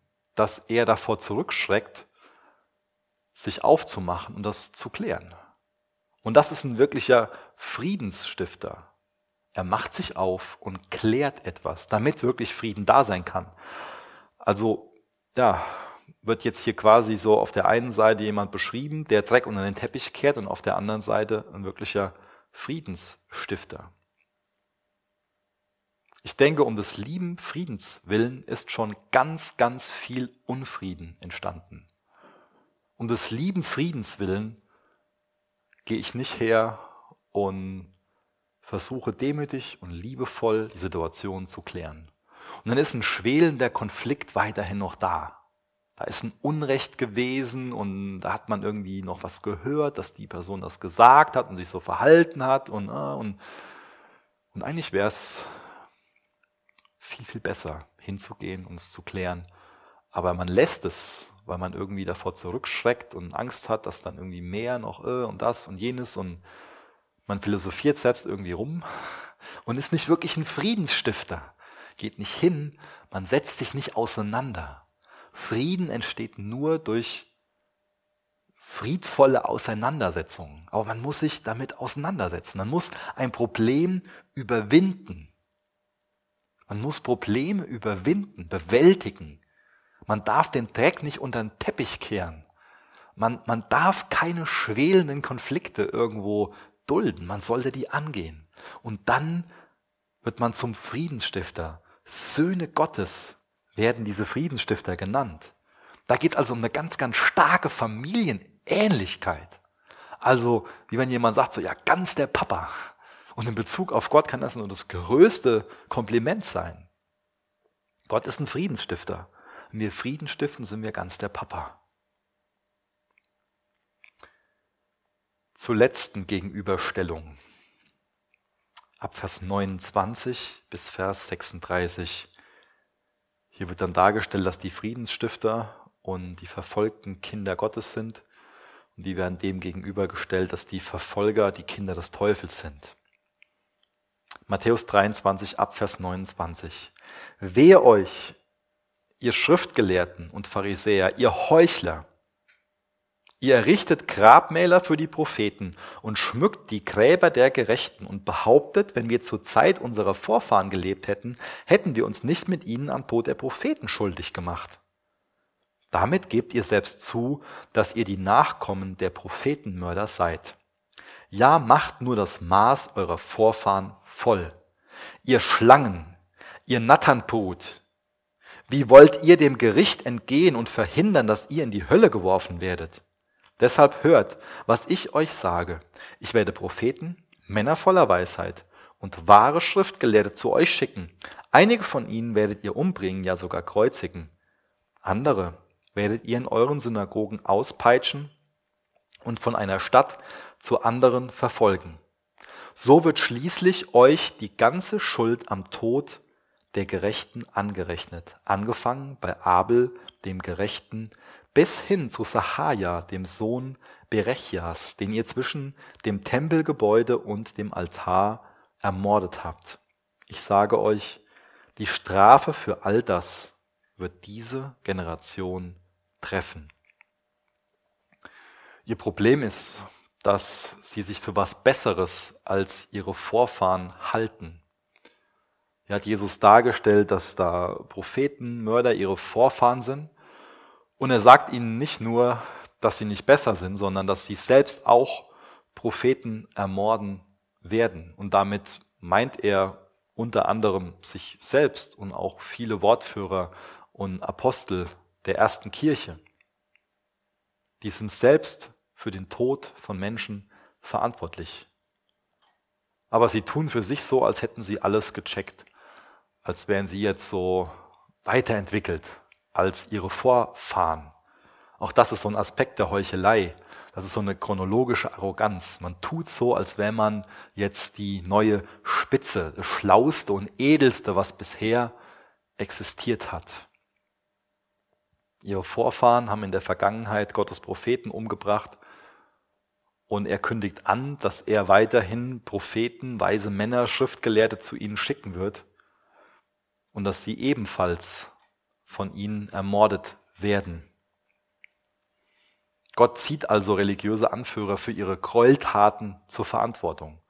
dass er davor zurückschreckt, sich aufzumachen und das zu klären. Und das ist ein wirklicher Friedensstifter. Er macht sich auf und klärt etwas, damit wirklich Frieden da sein kann. Also, ja, wird jetzt hier quasi so auf der einen Seite jemand beschrieben, der Dreck unter den Teppich kehrt und auf der anderen Seite ein wirklicher Friedensstifter. Ich denke, um des lieben Friedens willen ist schon ganz, ganz viel Unfrieden entstanden. Um des lieben Friedens willen gehe ich nicht her und versuche demütig und liebevoll die Situation zu klären. Und dann ist ein schwelender Konflikt weiterhin noch da. Da ist ein Unrecht gewesen und da hat man irgendwie noch was gehört, dass die Person das gesagt hat und sich so verhalten hat und, äh, und, und eigentlich wäre es viel, viel besser hinzugehen und es zu klären. Aber man lässt es, weil man irgendwie davor zurückschreckt und Angst hat, dass dann irgendwie mehr noch äh, und das und jenes und man philosophiert selbst irgendwie rum <laughs> und ist nicht wirklich ein Friedensstifter. Geht nicht hin, man setzt sich nicht auseinander. Frieden entsteht nur durch friedvolle Auseinandersetzungen. Aber man muss sich damit auseinandersetzen. Man muss ein Problem überwinden. Man muss Probleme überwinden, bewältigen. Man darf den Dreck nicht unter den Teppich kehren. Man, man darf keine schwelenden Konflikte irgendwo dulden. Man sollte die angehen. Und dann wird man zum Friedensstifter. Söhne Gottes werden diese Friedensstifter genannt. Da geht es also um eine ganz, ganz starke Familienähnlichkeit. Also, wie wenn jemand sagt, so, ja, ganz der Papa. Und in Bezug auf Gott kann das nur das größte Kompliment sein. Gott ist ein Friedensstifter. Wenn wir Frieden stiften, sind wir ganz der Papa. Zur letzten Gegenüberstellung. Ab Vers 29 bis Vers 36. Hier wird dann dargestellt, dass die Friedensstifter und die verfolgten Kinder Gottes sind. Und die werden dem gegenübergestellt, dass die Verfolger die Kinder des Teufels sind. Matthäus 23 ab Vers 29. Wehe euch, ihr Schriftgelehrten und Pharisäer, ihr Heuchler! Ihr errichtet Grabmäler für die Propheten und schmückt die Gräber der Gerechten und behauptet, wenn wir zur Zeit unserer Vorfahren gelebt hätten, hätten wir uns nicht mit ihnen am Tod der Propheten schuldig gemacht. Damit gebt ihr selbst zu, dass ihr die Nachkommen der Prophetenmörder seid. Ja, macht nur das Maß eurer Vorfahren voll. Ihr Schlangen, ihr Natternbrut, wie wollt ihr dem Gericht entgehen und verhindern, dass ihr in die Hölle geworfen werdet? Deshalb hört, was ich euch sage. Ich werde Propheten, Männer voller Weisheit und wahre Schriftgelehrte zu euch schicken. Einige von ihnen werdet ihr umbringen, ja sogar kreuzigen. Andere werdet ihr in euren Synagogen auspeitschen und von einer Stadt zur anderen verfolgen. So wird schließlich euch die ganze Schuld am Tod der Gerechten angerechnet, angefangen bei Abel, dem Gerechten, bis hin zu Sahaja, dem Sohn Berechias, den ihr zwischen dem Tempelgebäude und dem Altar ermordet habt. Ich sage euch, die Strafe für all das wird diese Generation treffen. Ihr Problem ist, dass sie sich für was Besseres als ihre Vorfahren halten. Hier hat Jesus dargestellt, dass da Propheten, Mörder ihre Vorfahren sind. Und er sagt ihnen nicht nur, dass sie nicht besser sind, sondern dass sie selbst auch Propheten ermorden werden. Und damit meint er unter anderem sich selbst und auch viele Wortführer und Apostel der ersten Kirche. Die sind selbst für den Tod von Menschen verantwortlich. Aber sie tun für sich so, als hätten sie alles gecheckt, als wären sie jetzt so weiterentwickelt als ihre Vorfahren. Auch das ist so ein Aspekt der Heuchelei. Das ist so eine chronologische Arroganz. Man tut so, als wäre man jetzt die neue Spitze, das Schlauste und Edelste, was bisher existiert hat. Ihre Vorfahren haben in der Vergangenheit Gottes Propheten umgebracht und er kündigt an, dass er weiterhin Propheten, weise Männer, Schriftgelehrte zu ihnen schicken wird und dass sie ebenfalls von ihnen ermordet werden. Gott zieht also religiöse Anführer für ihre Gräueltaten zur Verantwortung.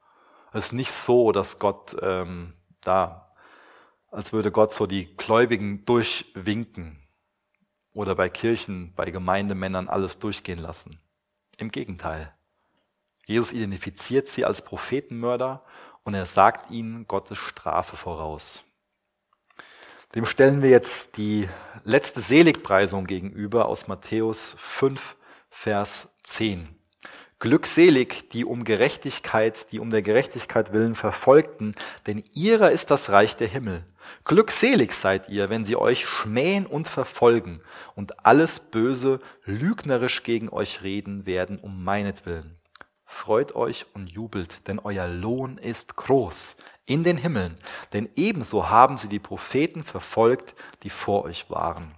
Es ist nicht so, dass Gott ähm, da, als würde Gott so die Gläubigen durchwinken oder bei Kirchen, bei Gemeindemännern alles durchgehen lassen. Im Gegenteil. Jesus identifiziert sie als Prophetenmörder und er sagt ihnen Gottes Strafe voraus. Dem stellen wir jetzt die letzte Seligpreisung gegenüber aus Matthäus 5, Vers 10. Glückselig, die um Gerechtigkeit, die um der Gerechtigkeit willen verfolgten, denn ihrer ist das Reich der Himmel. Glückselig seid ihr, wenn sie euch schmähen und verfolgen und alles Böse lügnerisch gegen euch reden werden um meinetwillen. Freut euch und jubelt, denn euer Lohn ist groß in den Himmeln, denn ebenso haben sie die Propheten verfolgt, die vor euch waren.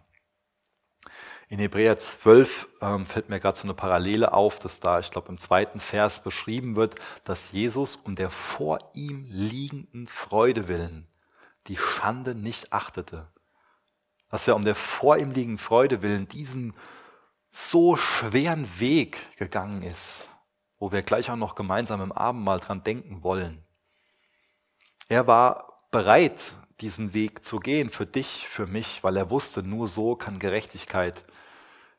In Hebräer 12 ähm, fällt mir gerade so eine Parallele auf, dass da, ich glaube, im zweiten Vers beschrieben wird, dass Jesus um der vor ihm liegenden Freude willen die Schande nicht achtete. Dass er um der vor ihm liegenden Freude willen diesen so schweren Weg gegangen ist, wo wir gleich auch noch gemeinsam im Abendmahl dran denken wollen. Er war bereit, diesen Weg zu gehen, für dich, für mich, weil er wusste, nur so kann Gerechtigkeit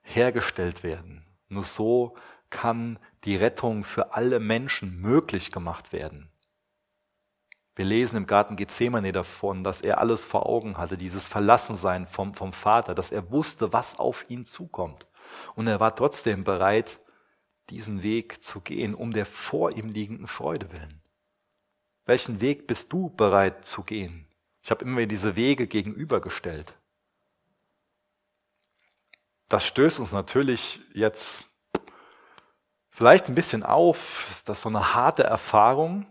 hergestellt werden. Nur so kann die Rettung für alle Menschen möglich gemacht werden. Wir lesen im Garten Gethsemane davon, dass er alles vor Augen hatte, dieses Verlassensein vom, vom Vater, dass er wusste, was auf ihn zukommt. Und er war trotzdem bereit, diesen Weg zu gehen, um der vor ihm liegenden Freude willen. Welchen Weg bist du bereit zu gehen? Ich habe immer diese Wege gegenübergestellt. Das stößt uns natürlich jetzt vielleicht ein bisschen auf, dass so eine harte Erfahrung,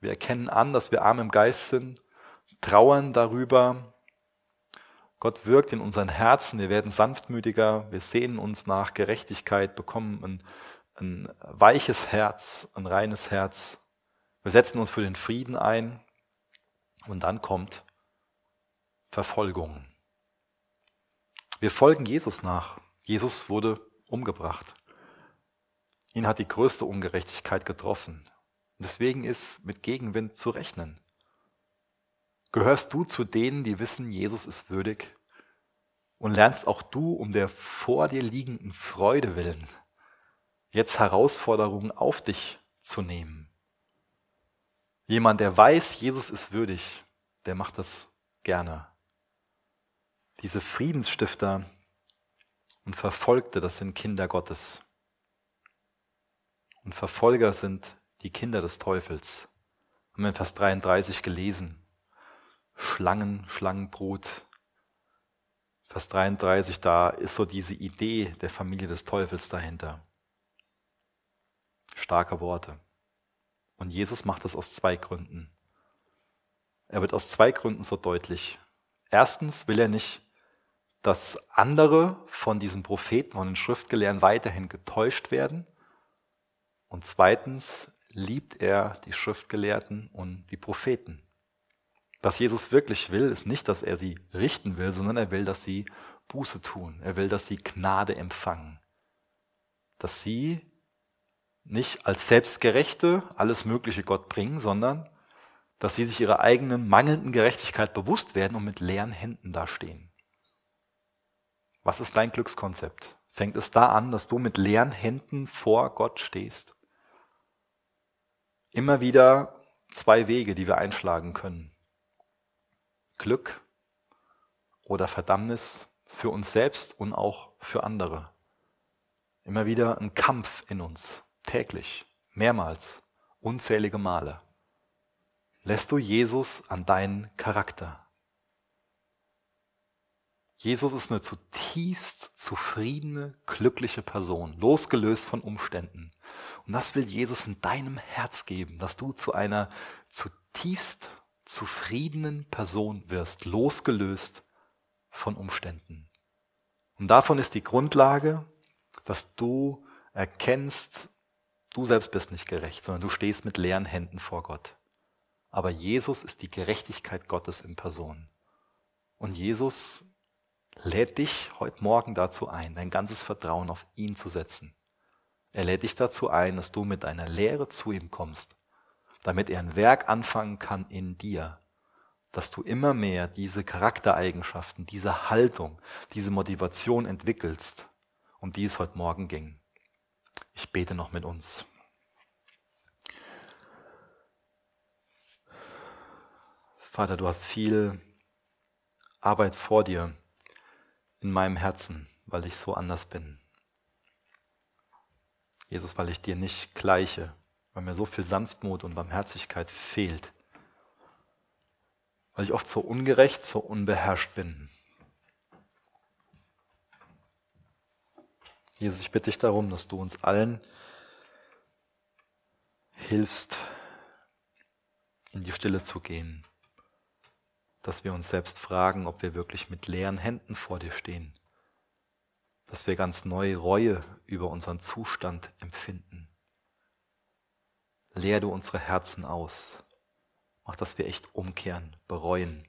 wir erkennen an, dass wir arm im Geist sind, trauern darüber, Gott wirkt in unseren Herzen, wir werden sanftmütiger, wir sehnen uns nach Gerechtigkeit, bekommen ein, ein weiches Herz, ein reines Herz. Wir setzen uns für den Frieden ein und dann kommt Verfolgung. Wir folgen Jesus nach. Jesus wurde umgebracht. Ihn hat die größte Ungerechtigkeit getroffen. Deswegen ist mit Gegenwind zu rechnen. Gehörst du zu denen, die wissen, Jesus ist würdig und lernst auch du um der vor dir liegenden Freude willen, jetzt Herausforderungen auf dich zu nehmen? Jemand, der weiß, Jesus ist würdig, der macht das gerne. Diese Friedensstifter und Verfolgte, das sind Kinder Gottes. Und Verfolger sind die Kinder des Teufels. Haben wir in Vers 33 gelesen. Schlangen, Schlangenbrut. Vers 33, da ist so diese Idee der Familie des Teufels dahinter. Starke Worte. Und Jesus macht das aus zwei Gründen. Er wird aus zwei Gründen so deutlich. Erstens will er nicht, dass andere von diesen Propheten und den Schriftgelehrten weiterhin getäuscht werden. Und zweitens liebt er die Schriftgelehrten und die Propheten. Was Jesus wirklich will, ist nicht, dass er sie richten will, sondern er will, dass sie Buße tun. Er will, dass sie Gnade empfangen. Dass sie nicht als Selbstgerechte alles Mögliche Gott bringen, sondern dass sie sich ihrer eigenen mangelnden Gerechtigkeit bewusst werden und mit leeren Händen dastehen. Was ist dein Glückskonzept? Fängt es da an, dass du mit leeren Händen vor Gott stehst? Immer wieder zwei Wege, die wir einschlagen können. Glück oder Verdammnis für uns selbst und auch für andere. Immer wieder ein Kampf in uns täglich, mehrmals, unzählige Male, lässt du Jesus an deinen Charakter. Jesus ist eine zutiefst zufriedene, glückliche Person, losgelöst von Umständen. Und das will Jesus in deinem Herz geben, dass du zu einer zutiefst zufriedenen Person wirst, losgelöst von Umständen. Und davon ist die Grundlage, dass du erkennst, Du selbst bist nicht gerecht, sondern du stehst mit leeren Händen vor Gott. Aber Jesus ist die Gerechtigkeit Gottes in Person. Und Jesus lädt dich heute Morgen dazu ein, dein ganzes Vertrauen auf ihn zu setzen. Er lädt dich dazu ein, dass du mit deiner Lehre zu ihm kommst, damit er ein Werk anfangen kann in dir, dass du immer mehr diese Charaktereigenschaften, diese Haltung, diese Motivation entwickelst, um die es heute Morgen ging. Ich bete noch mit uns. Vater, du hast viel Arbeit vor dir in meinem Herzen, weil ich so anders bin. Jesus, weil ich dir nicht gleiche, weil mir so viel Sanftmut und Barmherzigkeit fehlt, weil ich oft so ungerecht, so unbeherrscht bin. Jesus, ich bitte dich darum, dass du uns allen hilfst, in die Stille zu gehen, dass wir uns selbst fragen, ob wir wirklich mit leeren Händen vor dir stehen, dass wir ganz neue Reue über unseren Zustand empfinden. Leer du unsere Herzen aus, mach, dass wir echt umkehren, bereuen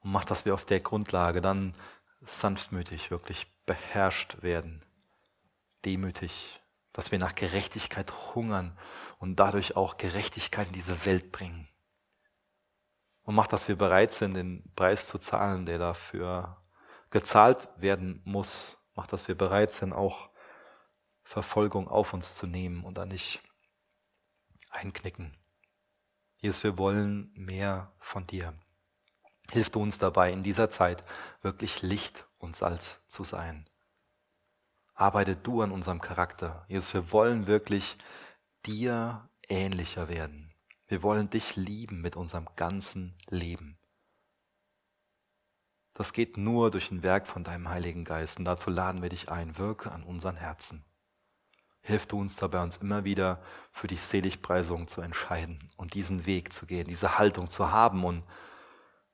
und mach, dass wir auf der Grundlage dann sanftmütig, wirklich beherrscht werden, demütig dass wir nach Gerechtigkeit hungern und dadurch auch Gerechtigkeit in diese Welt bringen. Und macht, dass wir bereit sind, den Preis zu zahlen, der dafür gezahlt werden muss. Macht, dass wir bereit sind, auch Verfolgung auf uns zu nehmen und dann nicht einknicken. Jesus, wir wollen mehr von dir. Hilf du uns dabei, in dieser Zeit wirklich Licht und Salz zu sein arbeite du an unserem Charakter. Jesus, wir wollen wirklich dir ähnlicher werden. Wir wollen dich lieben mit unserem ganzen Leben. Das geht nur durch ein Werk von deinem Heiligen Geist und dazu laden wir dich ein, wirke an unseren Herzen. Hilf du uns dabei, uns immer wieder für die Seligpreisung zu entscheiden und diesen Weg zu gehen, diese Haltung zu haben und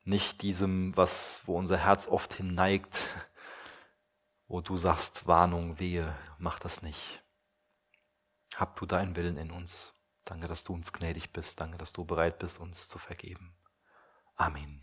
nicht diesem, was, wo unser Herz oft hinneigt, <laughs> wo du sagst, Warnung, wehe, mach das nicht. Hab du deinen Willen in uns. Danke, dass du uns gnädig bist. Danke, dass du bereit bist, uns zu vergeben. Amen.